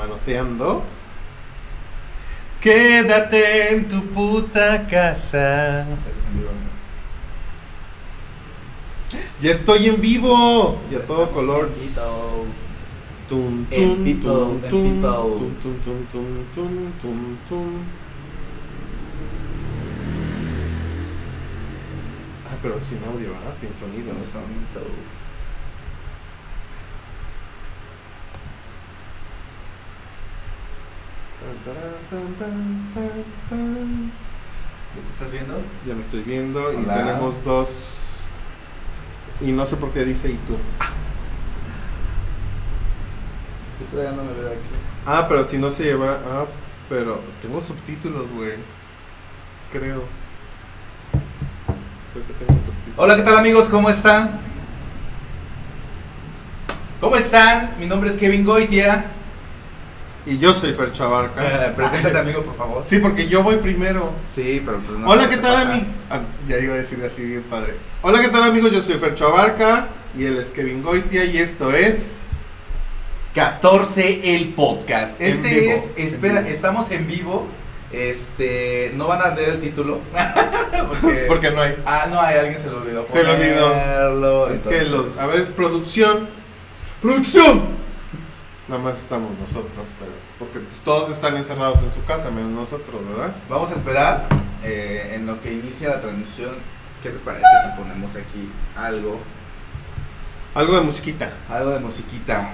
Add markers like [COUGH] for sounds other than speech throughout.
manoteando. Quédate en tu puta casa. Ya estoy en vivo. Y a todo color. Tum, tum, tum, en tum, people. tum, tum, tum, tum, tum, tum, tum. Ah, pero sin audio, ¿verdad? Sin sonido. ¿no? Tan, taran, tan, tan, tan, tan. ¿Ya te estás viendo? Ya me estoy viendo y tenemos dos. Y no sé por qué dice y tú. Yo todavía no me veo aquí. Ah, pero si no se lleva. Ah, pero tengo subtítulos, güey. Creo. Creo que tengo subtítulos. Hola, ¿qué tal amigos? ¿Cómo están? ¿Cómo están? Mi nombre es Kevin Goitia. Y yo soy Fercho Abarca. Eh, [LAUGHS] preséntate amigo, por favor. Sí, porque yo voy primero. Sí, pero pues no. Hola, ¿qué tal, amigos? ya iba a decir así bien padre. Hola, ¿qué tal, amigos? Yo soy Fercho Abarca y él es Kevin Goitia y esto es. 14 el podcast. Este vivo, es, espera, estamos en vivo. Este, no van a leer el título. [LAUGHS] porque, [LAUGHS] Porque no hay. Ah, no hay, alguien se lo olvidó. Se le olvidó. Es que los. A ver, producción. ¡Producción! Nada más estamos nosotros, pero. Porque pues, todos están encerrados en su casa, menos nosotros, ¿verdad? Vamos a esperar eh, en lo que inicia la transmisión. ¿Qué te parece si ponemos aquí algo? Algo de musiquita. Algo de musiquita.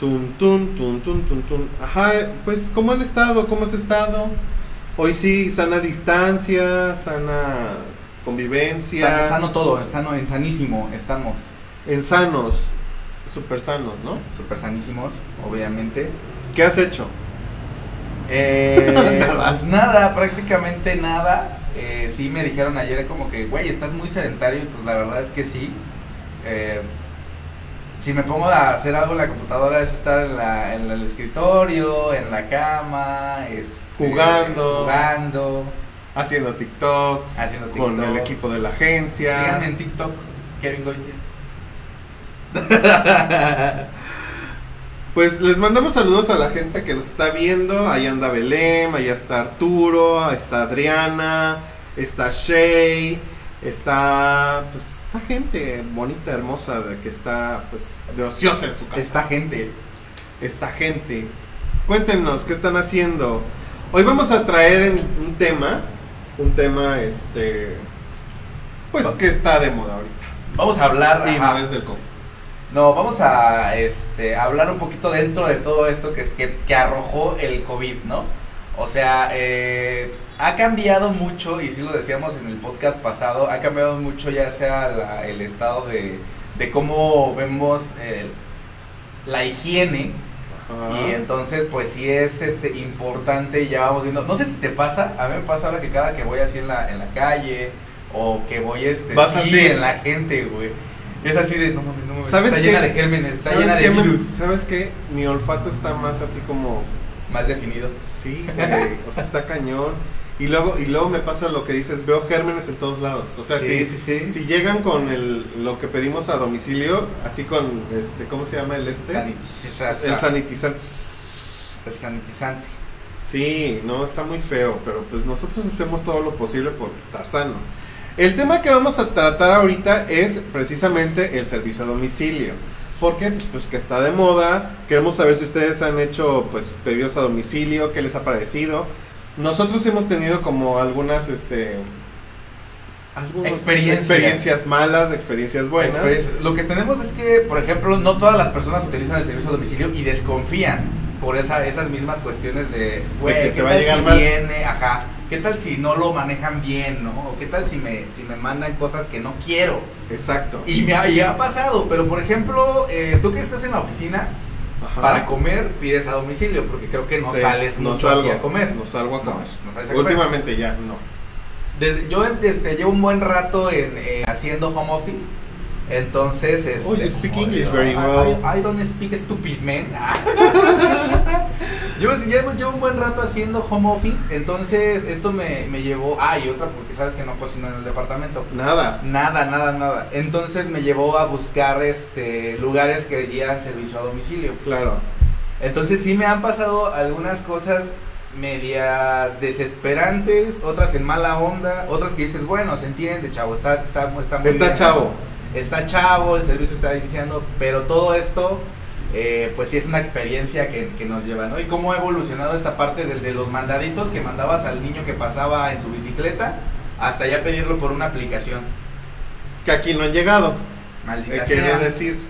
Tun, tun, tun, tun, tun, tun. Ajá, pues, ¿cómo han estado? ¿Cómo has estado? Hoy sí, sana distancia, sana convivencia. Sano, sano todo, en sano, en sanísimo estamos. En sanos, súper sanos, ¿no? Súper sanísimos, obviamente. ¿Qué has hecho? Eh, [LAUGHS] Nada. Pues nada, prácticamente nada. Eh, sí me dijeron ayer como que, güey, estás muy sedentario y pues la verdad es que sí. Eh, si me pongo a hacer algo en la computadora es estar en, la, en el escritorio, en la cama, este, Jugando. jugando. Haciendo TikToks, Haciendo con el equipo de la agencia. Síganme en TikTok, Kevin Goitia. [LAUGHS] Pues les mandamos saludos a la gente que nos está viendo. Ahí anda Belém, ahí está Arturo, está Adriana, está Shay, está pues esta gente bonita, hermosa, de que está pues de ociosa en su casa. Esta gente. Esta gente. Cuéntenos qué están haciendo. Hoy vamos a traer un tema, un tema este pues que está de moda ahorita. Vamos a hablar. Y ajá. no es del COVID. No, vamos a este, hablar un poquito dentro de todo esto que, es- que, que arrojó el COVID, ¿no? O sea, eh, ha cambiado mucho, y sí lo decíamos en el podcast pasado, ha cambiado mucho ya sea la- el estado de, de cómo vemos eh, la higiene. Ajá. Y entonces, pues sí es este, importante, ya vamos viendo. No sé si te pasa, a mí me pasa ahora que cada que voy así en la, en la calle, o que voy este, Vas sí, así. en la gente, güey. Es así de, no mames, no mames, ¿Sabes está qué? llena de gérmenes, está ¿Sabes llena de qué, virus. ¿Sabes qué? Mi olfato está más así como Más definido. Sí, güey, o sea, está cañón. Y luego, y luego me pasa lo que dices, veo gérmenes en todos lados. O sea, Sí, si, sí, sí. si llegan con el, lo que pedimos a domicilio, así con, este, ¿cómo se llama el este? Sanitiza- el sanitizante. el sanitizante. Sí, no, está muy feo, pero pues nosotros hacemos todo lo posible por estar sano. El tema que vamos a tratar ahorita es precisamente el servicio a domicilio. Porque pues, pues, que está de moda, queremos saber si ustedes han hecho pues pedidos a domicilio, qué les ha parecido. Nosotros hemos tenido como algunas este Experiencias. experiencias malas, experiencias buenas. Experiencia. Lo que tenemos es que, por ejemplo, no todas las personas utilizan el servicio a domicilio y desconfían por esa, esas mismas cuestiones de, güey, que ¿qué te va a llegar si mal? viene? Ajá. ¿Qué tal si no lo manejan bien, no? ¿O qué tal si me, si me mandan cosas que no quiero? Exacto. Y me ha, y ha pasado, pero por ejemplo, eh, tú que estás en la oficina, Ajá. para comer pides a domicilio, porque creo que no Sí, sales no mucho salgo, así a comer. No salgo a comer. no sales a comer. Últimamente ya, no. Desde- yo este, llevo un buen rato en, eh, haciendo home office. Entonces, este, Oh, you speak English I- very I- well. I, don't speak stupid, man. [LAUGHS] yo llevo, llevo un buen rato haciendo home office. Entonces, esto me, me llevó. Ah, y otra, porque sabes que no cocino en el departamento. Nada. Nada, nada, nada. Entonces me llevó a buscar este lugares que dieran servicio a domicilio. Claro. Entonces sí me han pasado algunas cosas medias desesperantes, otras en mala onda, otras que dices, bueno, se entiende, chavo, está, está, está muy Está bien, chavo. Está chavo, el servicio está iniciando, pero todo esto, eh, pues sí es una experiencia que, que nos lleva, ¿no? Y cómo ha evolucionado esta parte del de los mandaditos que mandabas al niño que pasaba en su bicicleta, hasta ya pedirlo por una aplicación. Que aquí no han llegado. Maldita Eh, quiere sea. decir. [LAUGHS]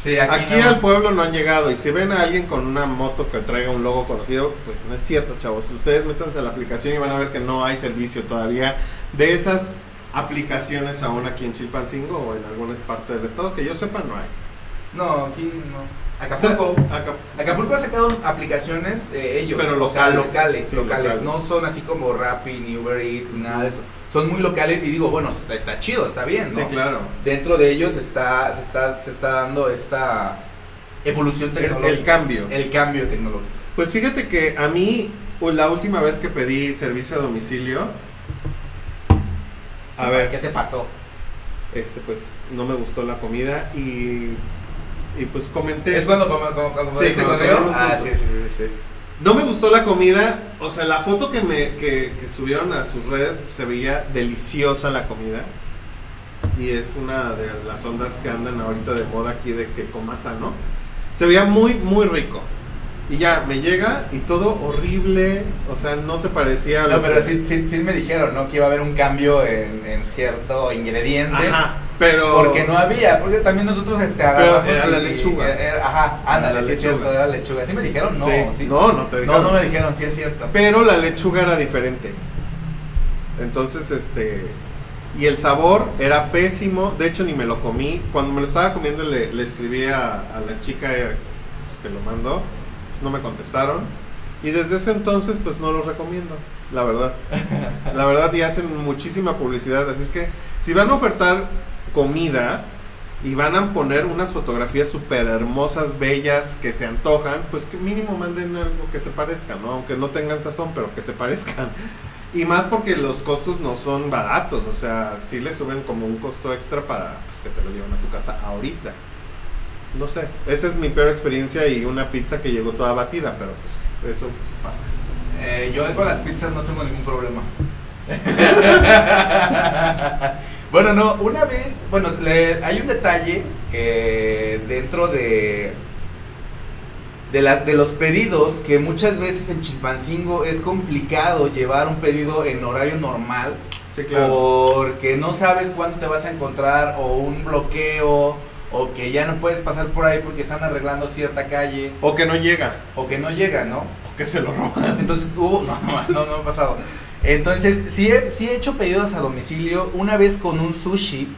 Sí, Aquí, no. al pueblo no han llegado. Y si ven a alguien con una moto que traiga un logo conocido, pues no es cierto, chavos. Ustedes métanse a la aplicación y van a ver que no hay servicio todavía de esas aplicaciones aún aquí en Chilpancingo o en algunas partes del estado. Que yo sepa, no hay. No, aquí no. Acapulco. Acapulco ha sacado aplicaciones eh, ellos, Pero o sea, locales, locales, sí, locales, locales. no son así como Rappi, ni Uber Eats, nada de eso. Son muy locales y digo, bueno, está, está chido, está bien, ¿no? Sí, claro. Dentro de ellos está, se está, se está dando esta evolución El, tecnológica. el cambio. El cambio tecnológico. Pues fíjate que a mí, pues, la última vez que pedí servicio a domicilio, a ver, ¿Qué te pasó? este, pues no me gustó la comida y, y pues comenté. Es cuando, como, Sí, Ah, sí, sí, sí, sí. No me gustó la comida, o sea, la foto que me que, que subieron a sus redes se veía deliciosa la comida. Y es una de las ondas que andan ahorita de moda aquí de que comas sano. Se veía muy, muy rico. Y ya, me llega y todo horrible, o sea, no se parecía a No, lo pero que- sí, sí, sí me dijeron, ¿no? Que iba a haber un cambio en, en cierto ingrediente. Ajá, pero... Porque no había, porque también nosotros este, agarramos era la y- lechuga. era- era- ajá, ándale, sí es cierto, era lechuga. ¿Sí me dijeron? No, Sí. sí. No, no te No, dijeron. no me dijeron, sí es cierto. Pero la lechuga era diferente. Entonces, este. Y el sabor era pésimo. De hecho, ni me lo comí. Cuando me lo estaba comiendo, le, le escribí a, a la chica eh, pues, que lo mandó. Pues no me contestaron. Y desde ese entonces, pues no los recomiendo. La verdad. [LAUGHS] La verdad, y hacen muchísima publicidad. Así es que, si van a ofertar comida. Y van a poner unas fotografías súper hermosas, bellas, que se antojan, pues que mínimo manden algo que se parezca, ¿no? Aunque no tengan sazón, pero que se parezcan. Y más porque los costos no son baratos, o sea, sí le suben como un costo extra para pues, que te lo lleven a tu casa ahorita. No sé, esa es mi peor experiencia y una pizza que llegó toda batida, pero pues eso pues, pasa. Eh, yo con las pizzas no tengo ningún problema. [LAUGHS] bueno, no, una vez, bueno, le- hay un detalle que dentro de de, la- de los pedidos que muchas veces en Chilpancingo es complicado llevar un pedido en horario normal Sí, claro. porque no sabes cuándo te vas a encontrar o un bloqueo o que ya no puedes pasar por ahí porque están arreglando cierta calle O que no llega, o que no llega, ¿no? o que se lo roban. Entonces hubo, [LAUGHS] no, no, no, no ha pasado. Entonces, sí he, sí he hecho pedidos a domicilio. Una vez con un sushi,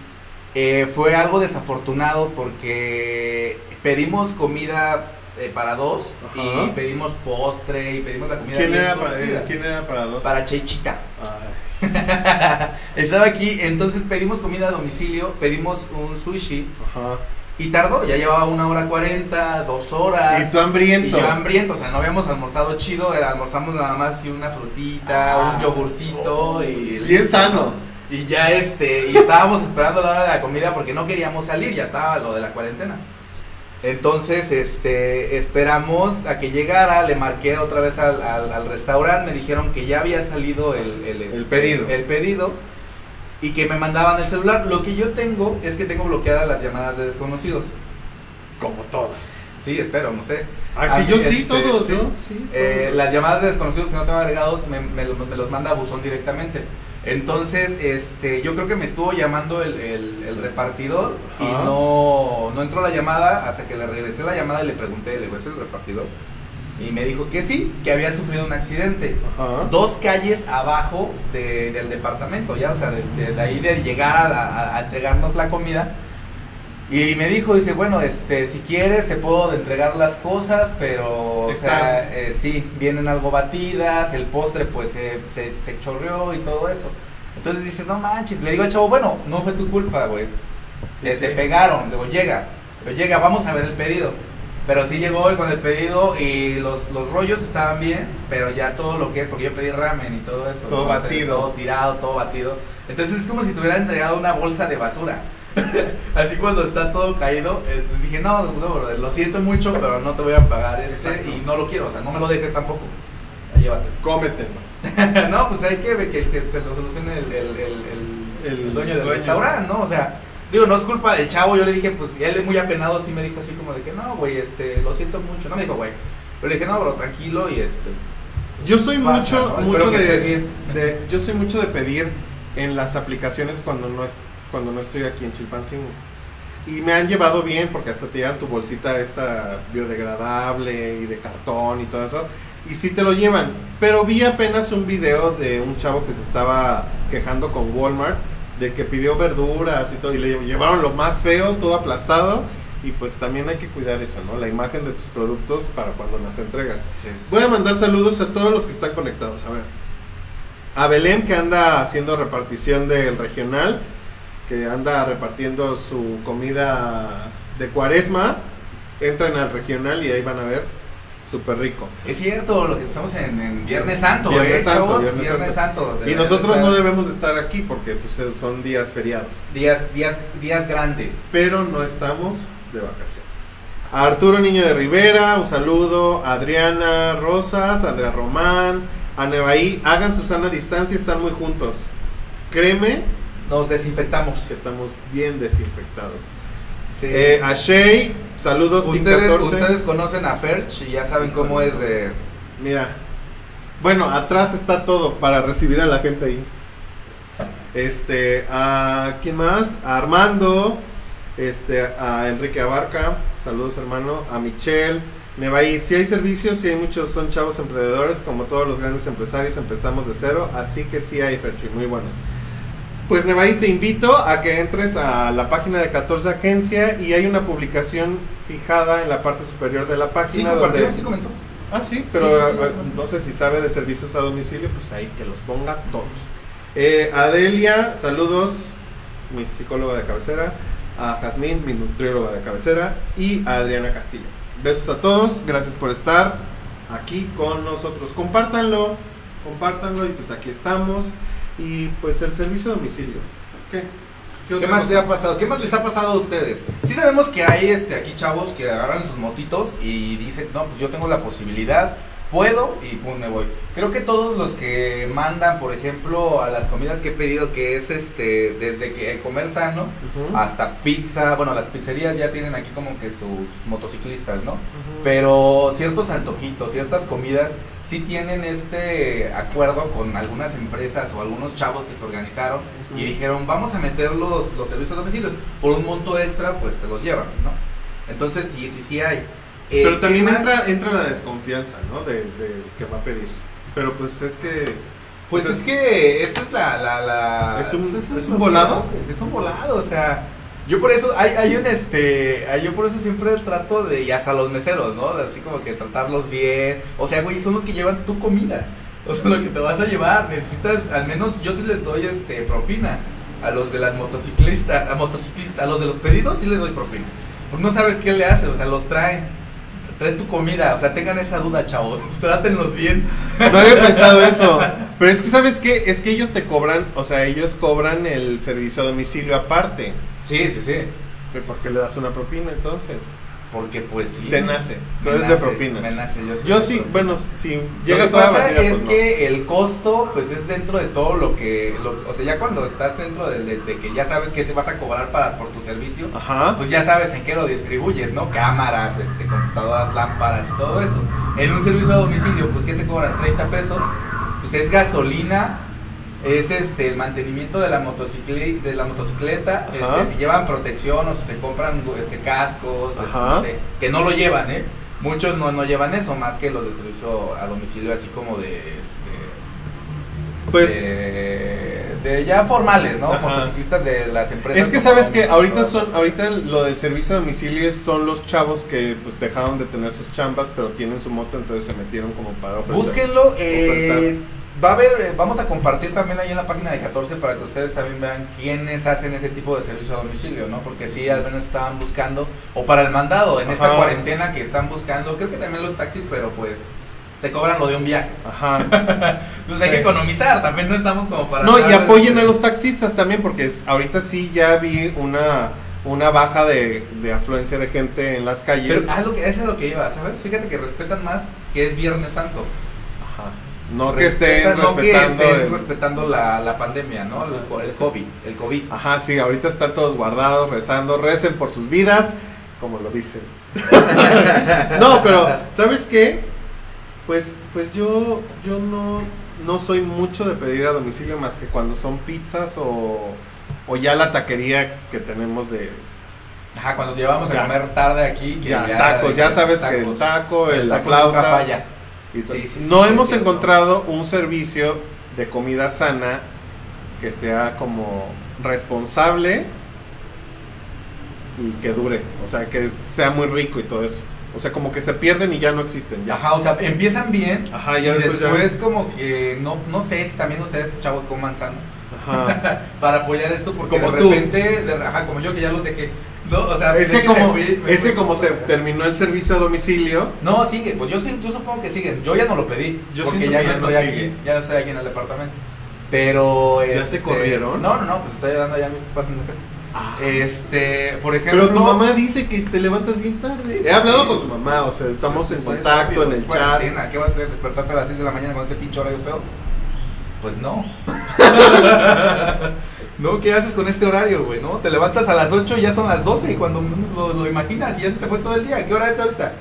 eh, fue algo desafortunado porque pedimos comida eh, para dos Ajá. y pedimos postre y pedimos la comida ¿Quién bien era, para, surtida. ¿Quién era para dos? Para Cheichita. Ay, [LAUGHS] Estaba aquí, entonces pedimos comida a domicilio, pedimos un sushi ajá. Y tardó, ya llevaba una hora cuarenta, dos horas. Y tú hambriento. Y yo hambriento, o sea, no habíamos almorzado chido, era, almorzamos nada más y una frutita, Ah. un yogurcito y... Bien sano. ¿no? Y ya este, y estábamos [LAUGHS] esperando la hora de la comida porque no queríamos salir, ya estaba lo de la cuarentena. Entonces, este, esperamos a que llegara, le marqué otra vez al, al, al restaurante, me dijeron que ya había salido el, el, este, pedido. el pedido y que me mandaban el celular. Lo que yo tengo es que tengo bloqueadas las llamadas de desconocidos. Como todos. Sí, espero, no sé. Ah, A sí, yo sí, este, todos, sí. sí. Eh, las llamadas de desconocidos que no tengo agregados me, me me los manda a buzón directamente. Entonces, este, yo creo que me estuvo llamando el, el- el repartidor y no, no entró la llamada hasta que le regresé la llamada y le pregunté, le digo, ¿es el repartidor? Y me dijo que sí, que había sufrido un accidente. Ajá. Dos calles abajo de- del departamento, ya, o sea, desde de ahí de llegar a, la- a- entregarnos la comida. Y me dijo, dice, bueno, este, si quieres te puedo entregar las cosas, pero, o sea, eh, sí, vienen algo batidas, el postre pues se, se, se chorreó y todo eso. Entonces dices, no manches, le digo al chavo, bueno, no fue tu culpa, güey. Te, Sí. te pegaron, digo, llega, pero llega, vamos a ver el pedido. Pero sí llegó con el pedido y los, los rollos estaban bien, pero ya todo lo que, porque yo pedí ramen y todo eso. Todo batido. Todo tirado, todo batido. Entonces es como si te hubieran entregado una bolsa de basura. [LAUGHS] Así cuando está todo caído, entonces dije, no, lo siento mucho, pero no te voy a pagar ese Exacto. y no lo quiero, o sea, no me lo dejes tampoco. Llévatelo. [LAUGHS] Cómetelo. no, pues hay que ver que, que se lo solucione el, el, el, dueño del restaurante, ¿no? O sea, digo, no es culpa del chavo, yo le dije, pues, y él es muy apenado, así me dijo así como de que, no, güey, este, lo siento mucho, no me dijo, güey, pero le dije, no, bro, tranquilo y este, Yo soy Pasa, mucho, ¿no? mucho de- yo soy mucho de pedir en las aplicaciones cuando no es, cuando no estoy aquí en Chilpancingo. Y me han llevado bien porque hasta te llevan tu bolsita esta biodegradable y de cartón y todo eso. Y sí te lo llevan. Pero vi apenas un video de un chavo que se estaba quejando con Walmart de que pidió verduras y todo y le llevaron lo más feo, todo aplastado. Y pues también hay que cuidar eso, ¿no? La imagen de tus productos para cuando las entregas. Voy a mandar saludos a todos los que están conectados. A ver. A Belén que anda haciendo repartición del regional, que anda repartiendo su comida de cuaresma. Entran al regional y ahí van a ver. Súper rico. Es cierto, lo que estamos en, en Viernes Santo, Viernes ¿eh, Santo, chavos? Viernes Viernes Santo. Y nosotros no debemos de estar aquí porque pues, son días feriados. Días, días, días grandes. Pero no estamos de vacaciones. A Arturo Niño de Rivera, un saludo. A Adriana Rosas, a Andrea Román, a Nevaí. Hagan su sana distancia, están muy juntos. Créeme Nos desinfectamos. que estamos bien desinfectados. Sí. Eh, a Shay, saludos. Ustedes, 14. ustedes conocen a Ferch y ya saben cómo es de... Mira. Bueno, atrás está todo para recibir a la gente ahí. Este, a quién más? A Armando, este, a Enrique Abarca, saludos hermano, a Michelle, Nevaí, si hay servicios, si hay muchos, son chavos emprendedores, como todos los grandes empresarios, empezamos de cero, así que sí hay Fercho y muy buenos. Pues Nevaí, te invito a que entres a la página de 14 Agencia y hay una publicación fijada en la parte superior de la Sí, página compartió, donde... sí comentó. Ah, sí, pero Sí, sí, sí. eh, no sé si sabe de servicios a domicilio, pues ahí que los ponga todos. Eh, Adelia, saludos, mi psicóloga de cabecera, a Jazmín, mi nutrióloga de cabecera, y a Adriana Castillo. Besos a todos, gracias por estar aquí con nosotros. Compártanlo, compártanlo y pues aquí estamos. Y pues el servicio a domicilio. ¿Qué? ¿Qué más cosa? les ha pasado? ¿Qué más les ha pasado a ustedes? Sí sabemos que hay este aquí chavos que agarran sus motitos y dicen, no, pues yo tengo la posibilidad, puedo y pum, me voy. Creo que todos los que mandan, por ejemplo, a las comidas que he pedido, que es este, desde que comer sano hasta pizza, bueno, las pizzerías ya tienen aquí como que sus, sus motociclistas, ¿no? Pero ciertos antojitos, ciertas comidas sí tienen este acuerdo con algunas empresas o algunos chavos que se organizaron y dijeron, vamos a meter los, los servicios a domicilios. Por un monto extra, pues te los llevan, ¿no? Entonces sí, sí, sí hay. Eh, Pero también entra, entra la desconfianza, ¿no? De, de que va a pedir. Pero pues es que... Pues es que esta es la... la, la ¿Es un- pues es un volado? Es un volado, o sea... Yo por eso, hay, hay un este, yo por eso siempre trato de, y hasta los meseros, ¿no? Así como que tratarlos bien. O sea, güey, son los que llevan tu comida. O sea, lo que te vas a llevar. Necesitas, al menos yo sí les doy este propina. A los de las motociclistas, a motociclistas, a los de los pedidos sí les doy propina. Pues no sabes qué le hace, o sea, los traen. Trae tu comida, o sea, tengan esa duda, chavos. [LAUGHS] Trátenlos bien. No había pensado eso. [LAUGHS] Pero es que, ¿sabes qué? Es que ellos te cobran, o sea, ellos cobran el servicio a domicilio aparte. Sí, sí, sí. ¿Pero ¿Por qué le das una propina entonces? Porque pues sí. Te nace. Tú eres de propinas. Me nace, yo, soy Yo sí, propinas. bueno, si Lo llega que toda pasa batida, es pues no. que el costo, pues es dentro de todo lo que, lo- o sea, ya cuando estás dentro de, de- de que ya sabes qué te vas a cobrar para por tu servicio, Ajá. pues ya sabes en qué lo distribuyes, ¿no? Cámaras, este, computadoras, lámparas y todo eso. En un servicio a domicilio, pues ¿qué te cobran? 30 pesos, pues es gasolina, es este el mantenimiento de la motocicle- de la motocicleta, este, si llevan protección o si se compran este cascos, este, Ajá. no sé, que no lo llevan, ¿eh? Muchos no, no llevan eso, más que los de servicio a domicilio, así como de este pues de, de ya formales, ¿no? Ajá. Motociclistas de las empresas. es que sabes que ahorita son ahorita lo de servicio a domicilio son los chavos que pues dejaron de tener sus chambas, pero tienen su moto, entonces se metieron como para ofrecer. Búsquenlo, eh. Va a haber, eh, vamos a compartir también ahí en la página de 14 para que ustedes también vean quiénes hacen ese tipo de servicio a domicilio, ¿no? Porque sí, al menos estaban buscando, o para el mandado, en esta cuarentena que están buscando, creo que también los taxis, pero pues te cobran lo de un viaje. Ajá. [LAUGHS] Entonces hay que economizar, también no estamos como para... No, y apoyen a los taxistas también, porque es- ahorita sí ya vi una, una baja de, de afluencia de gente en las calles. Pero ah, lo que, es lo que iba, ¿sabes? Fíjate que respetan más que es Viernes Santo. No que estén Respetan- no que respetando. estén el- respetando la, la pandemia, ¿no? El, el COVID, el COVID. Ajá, sí, ahorita están todos guardados, rezando, recen por sus vidas, como lo dicen. [LAUGHS] no, pero, ¿sabes qué? Pues, pues yo, yo no, no soy mucho de pedir a domicilio más que cuando son pizzas o, o ya la taquería que tenemos de Ajá, cuando llevamos Ya. a comer tarde aquí, que ya, tacos, ya sabes que el taco, el- la taco nunca flauta. falla. Y. Sí, sí, no sí, hemos encontrado un servicio de comida sana que sea como responsable y que dure, o sea, que sea muy rico y todo eso. O sea, como que se pierden y ya no existen. Ya. Ajá, o sea, empiezan bien. Ajá, y ya después, después, ya. como que no, no sé si también ustedes chavos coman sano Ajá. [LAUGHS] para apoyar esto porque Como de repente, de- ajá, como yo que ya los dejé. No, o sea, Es que como, fui- es que como se terminó el servicio a domicilio, No, sigue, pues yo, yo supongo que siguen. Yo ya no lo pedí, Yo porque ya no estoy sigue. aquí, ya no estoy aquí en el departamento. Pero ¿Ya te este, corrieron? No, no, no, pues estoy dando ya mis papás en la casa. Este, por ejemplo, pero tu mamá dice que te levantas bien tarde. Sí, He hablado sí. con tu mamá, o sea, estamos Pues en eso es contacto obvio, en el chat. ¿Qué vas a hacer? ¿Despertarte a las 6 de la mañana con ese pinche horario feo? Pues no. [LAUGHS] [LAUGHS] no, ¿qué haces con ese horario, güey? ¿No? Te levantas a las 8 y ya son las 12 cuando lo, lo imaginas y ya se te fue todo el día. ¿Qué hora es ahorita?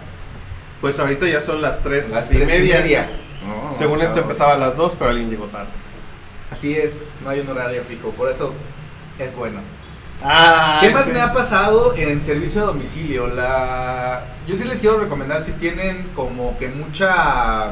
Pues ahorita ya son las tres, Las y, tres media. No, Según esto empezaba a las 2, pero alguien llegó tarde. Así es, no hay un horario fijo, por eso es bueno. Ah, ¿Qué más sí. me ha pasado en servicio a domicilio? La... Yo sí les quiero recomendar si tienen como que mucha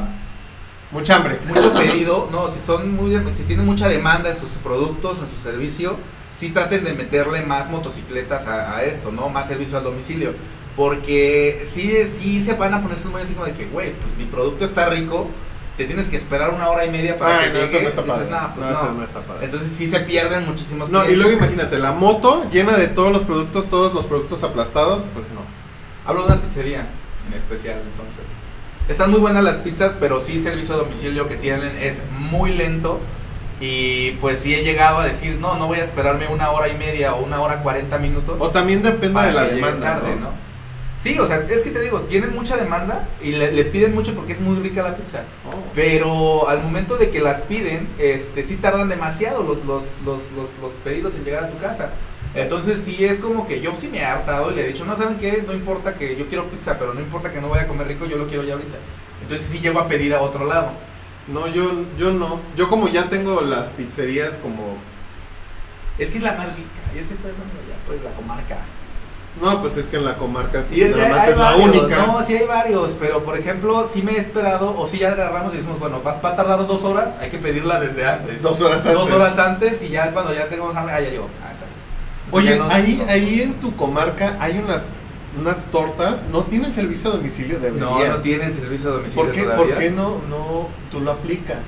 Mucha hambre. mucho pedido, no, si son muy de- si tienen mucha demanda en sus productos, en su servicio, sí traten de meterle más motocicletas a, a esto, ¿no? Más servicio al domicilio. Porque sí, sí se van a ponerse muy así como de que, güey, pues mi producto está rico, te tienes que esperar una hora y media para Ay, que no, llegue. eso no está padre. "Nah, pues No, no". eso no está padre. Entonces sí se pierden muchísimos No, y luego imagínate, la moto llena de todos los productos, todos los productos aplastados, pues no. Hablo de una pizzería en especial, entonces. Están muy buenas las pizzas, pero sí servicio a domicilio que tienen es muy lento. Y pues sí he llegado a decir, no, no voy a esperarme una hora y media o una hora cuarenta minutos. O también depende de la demanda, tarde, ¿no? ¿no? Sí, o sea, es que te digo, tienen mucha demanda y le, le piden mucho porque es muy rica la pizza. Oh. Pero al momento de que las piden, este, sí tardan demasiado los, los, los, los, los pedidos en llegar a tu casa. Entonces sí es como que yo sí me he hartado y le he dicho, no, ¿saben qué? No importa que yo quiero pizza, pero no importa que no vaya a comer rico, yo lo quiero ya ahorita. Entonces sí llego a pedir a otro lado. No, yo, yo no. Yo como ya tengo las pizzerías como... Es que es la más rica, y es estoy hablando ya, pues la comarca. No, pues es que en la comarca Y es, nada más es la única. No, sí hay varios, pero por ejemplo, sí me he esperado, o sí ya agarramos y decimos, bueno, va, va a tardar dos horas, hay que pedirla desde antes. Dos horas antes. Dos horas antes y ya cuando ya tengamos hambre, ah, ya llegó. Ah, exacto. O sea, Oye, nos- ahí, nos- ahí en tu comarca hay unas, unas tortas, ¿no tienen servicio a domicilio? Debería. No, no tienen servicio a domicilio ¿Por qué, todavía. ¿Por qué no, no tú lo aplicas?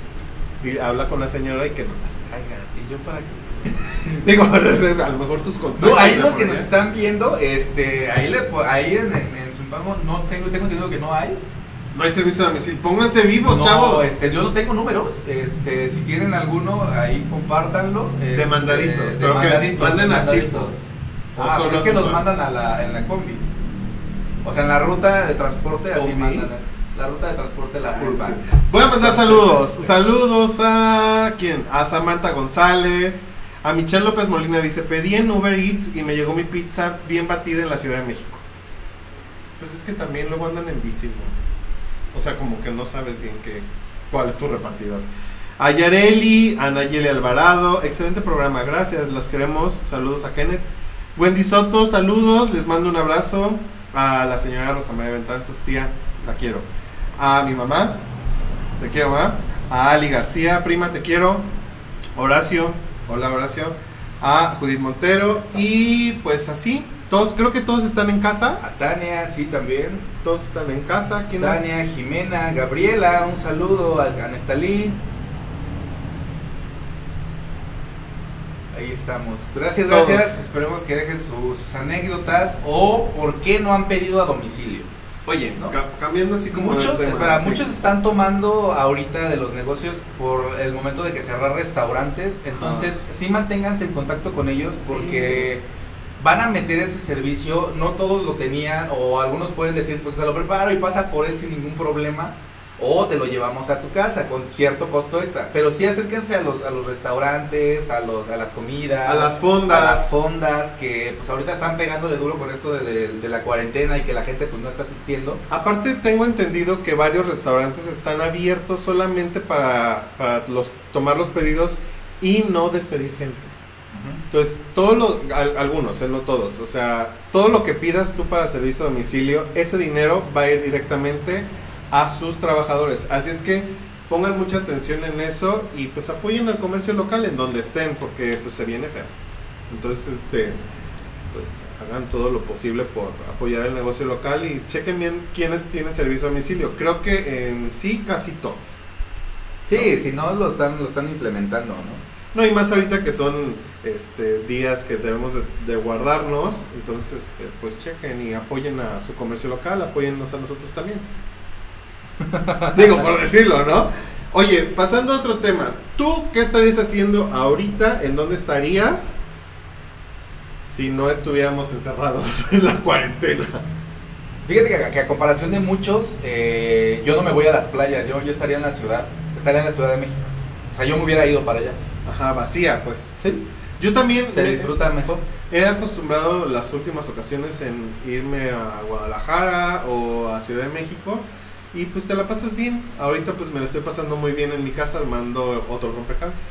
Y habla con la señora y que no las traigan. ¿Y yo para qué? [LAUGHS] Digo, [LAUGHS] a lo mejor tus contactos. No, ahí los que nos están viendo, este, ahí, le, ahí en, en, en Zumpango no tengo, tengo entendido que no hay. No hay servicio a domicilio. Pónganse vivos, no, chavos. este, yo no tengo números, este, si tienen alguno, ahí compártanlo. De este, mandaditos, de pero que mandaditos, manden de a Ah, pero es que los mandan a la, en la combi. O sea, en la ruta de transporte así mandan. las- La ruta de transporte la sí. Voy a mandar saludos. Saludos a quién? A Samantha González. A Michelle López Molina dice, pedí en Uber Eats y me llegó mi pizza bien batida en la Ciudad de México. Pues es que también luego andan en bici, ¿no? O sea, como que no sabes bien qué, cuál es tu repartidor. A Yareli, a Nayeli Alvarado, excelente programa, gracias, los queremos. Saludos a Kenneth. Wendy Soto, saludos, les mando un abrazo. A la señora Rosa María Bentanzos, tía, la quiero. A mi mamá, te quiero, mamá. A Ali García, prima, te quiero. Horacio, hola Horacio. A Judith Montero. Y pues así, todos, creo que todos están en casa. A Tania, sí, también. Todos están en casa. ¿Quién más? Tania, Jimena, Gabriela, un saludo a, a Neftalí. Ahí estamos. Gracias, Todos. gracias. Esperemos que dejen su- sus anécdotas o por qué no han pedido a domicilio. Oye, ¿no? ca- cambiando así como Muchos, tema, espera, sí. muchos están tomando ahorita de los negocios por el momento de que cerrar restaurantes, entonces sí manténganse en contacto con ellos porque van a meter ese servicio, no todos lo tenían o algunos pueden decir pues te lo preparo y pasa por él sin ningún problema o te lo llevamos a tu casa con cierto costo extra, pero sí acérquense a los a los restaurantes, a los a las comidas, A las fondas. a las fondas que pues ahorita están pegándole duro con esto de, de- de la cuarentena y que la gente pues no está asistiendo. Aparte tengo entendido que varios restaurantes están abiertos solamente para, para los, tomar los pedidos y no despedir gente. Entonces, todos los, al- algunos, eh, no todos, o sea, todo lo que pidas tú para servicio a domicilio, ese dinero va a ir directamente a sus trabajadores. Así es que pongan mucha atención en eso y pues apoyen al comercio local en donde estén, porque pues se viene feo. Entonces, este, pues hagan todo lo posible por apoyar el negocio local y chequen bien quiénes tienen servicio a domicilio. Creo que sí casi todos. Sí, si no lo están, lo están implementando, ¿no? No, y más ahorita que son este, días que debemos de, de guardarnos, entonces este, pues chequen y apoyen a su comercio local, apóyennos a nosotros también. [LAUGHS] Digo, por decirlo, ¿no? Oye, pasando a otro tema, ¿tú qué estarías haciendo ahorita? ¿En dónde estarías si no estuviéramos encerrados [LAUGHS] en la cuarentena? Fíjate que, a- que a comparación de muchos, eh, yo no me voy a las playas, yo, yo estaría en la ciudad, estaría en la Ciudad de México. Sea, yo me hubiera ido para allá. Ajá, vacía, pues. Sí. Yo también Se me- disfruta mejor. He acostumbrado las últimas ocasiones en irme a Guadalajara o a Ciudad de México y pues te la pasas bien. Ahorita pues me la estoy pasando muy bien en mi casa armando otro rompecabezas.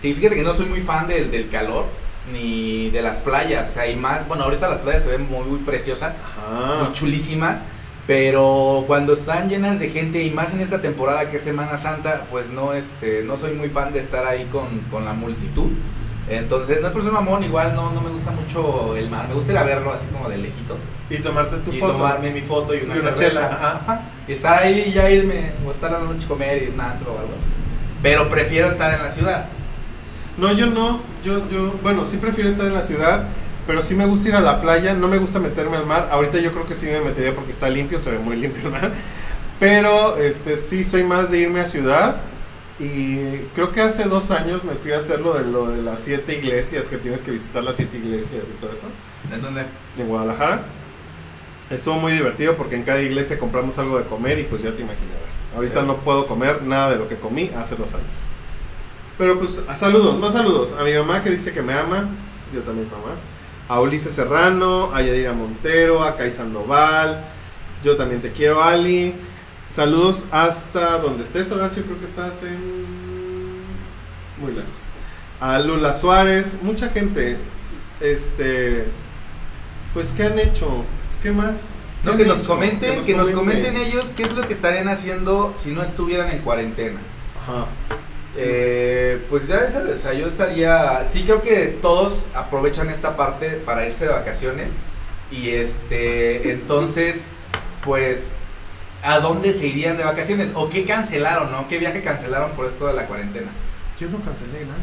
Sí, fíjate que no soy muy fan del, del calor ni de las playas. O sea, y más, bueno, ahorita las playas se ven muy, muy preciosas, muy Ajá. chulísimas. Pero cuando están llenas de gente y más en esta temporada que es Semana Santa, pues no, este, no soy muy fan de estar ahí con, con la multitud. Entonces, no es por ser mamón, igual no, no me gusta mucho el mar. Me gusta ir a verlo así como de lejitos. Y tomarte tu y foto. tomarme mi foto y una, Y una cerveza. chela, ajá. Ajá. Y estar ahí y ya irme, o estar a la noche comer y un antro o algo así. Pero prefiero estar en la ciudad. No, yo no. Yo, yo, bueno, sí prefiero estar en la ciudad, pero sí me gusta ir a la playa. No me gusta meterme al mar. Ahorita yo creo que sí me metería porque está limpio, se ve muy limpio el mar. Pero este sí soy más de irme a ciudad. Y creo que hace dos años me fui a hacer lo de, lo de las siete iglesias, que tienes que visitar las siete iglesias y todo eso, ¿En dónde? en Guadalajara. Estuvo muy divertido porque en cada iglesia compramos algo de comer y pues ya te imaginarás. Ahorita Sí. no puedo comer nada de lo que comí hace dos años. Pero pues a saludos, más saludos. A mi mamá que dice que me ama, yo también mamá. A Ulises Serrano, a Yadira Montero, a Kai Sandoval, yo también te quiero Ali. Saludos hasta donde estés, Horacio, creo que estás en... Muy lejos. A Lula Suárez, mucha gente. Este... Pues, ¿qué han hecho? ¿Qué más? ¿Qué No, que nos hecho? comenten, que nos comenten ellos qué es lo que estarían haciendo si no estuvieran en cuarentena. Ajá. Eh, pues ya sabes, o sea, yo estaría, sí creo que todos aprovechan esta parte para irse de vacaciones y este, entonces, pues, ¿a dónde se irían de vacaciones? ¿O qué cancelaron, no? ¿Qué viaje cancelaron por esto de la cuarentena? Yo no cancelé nada.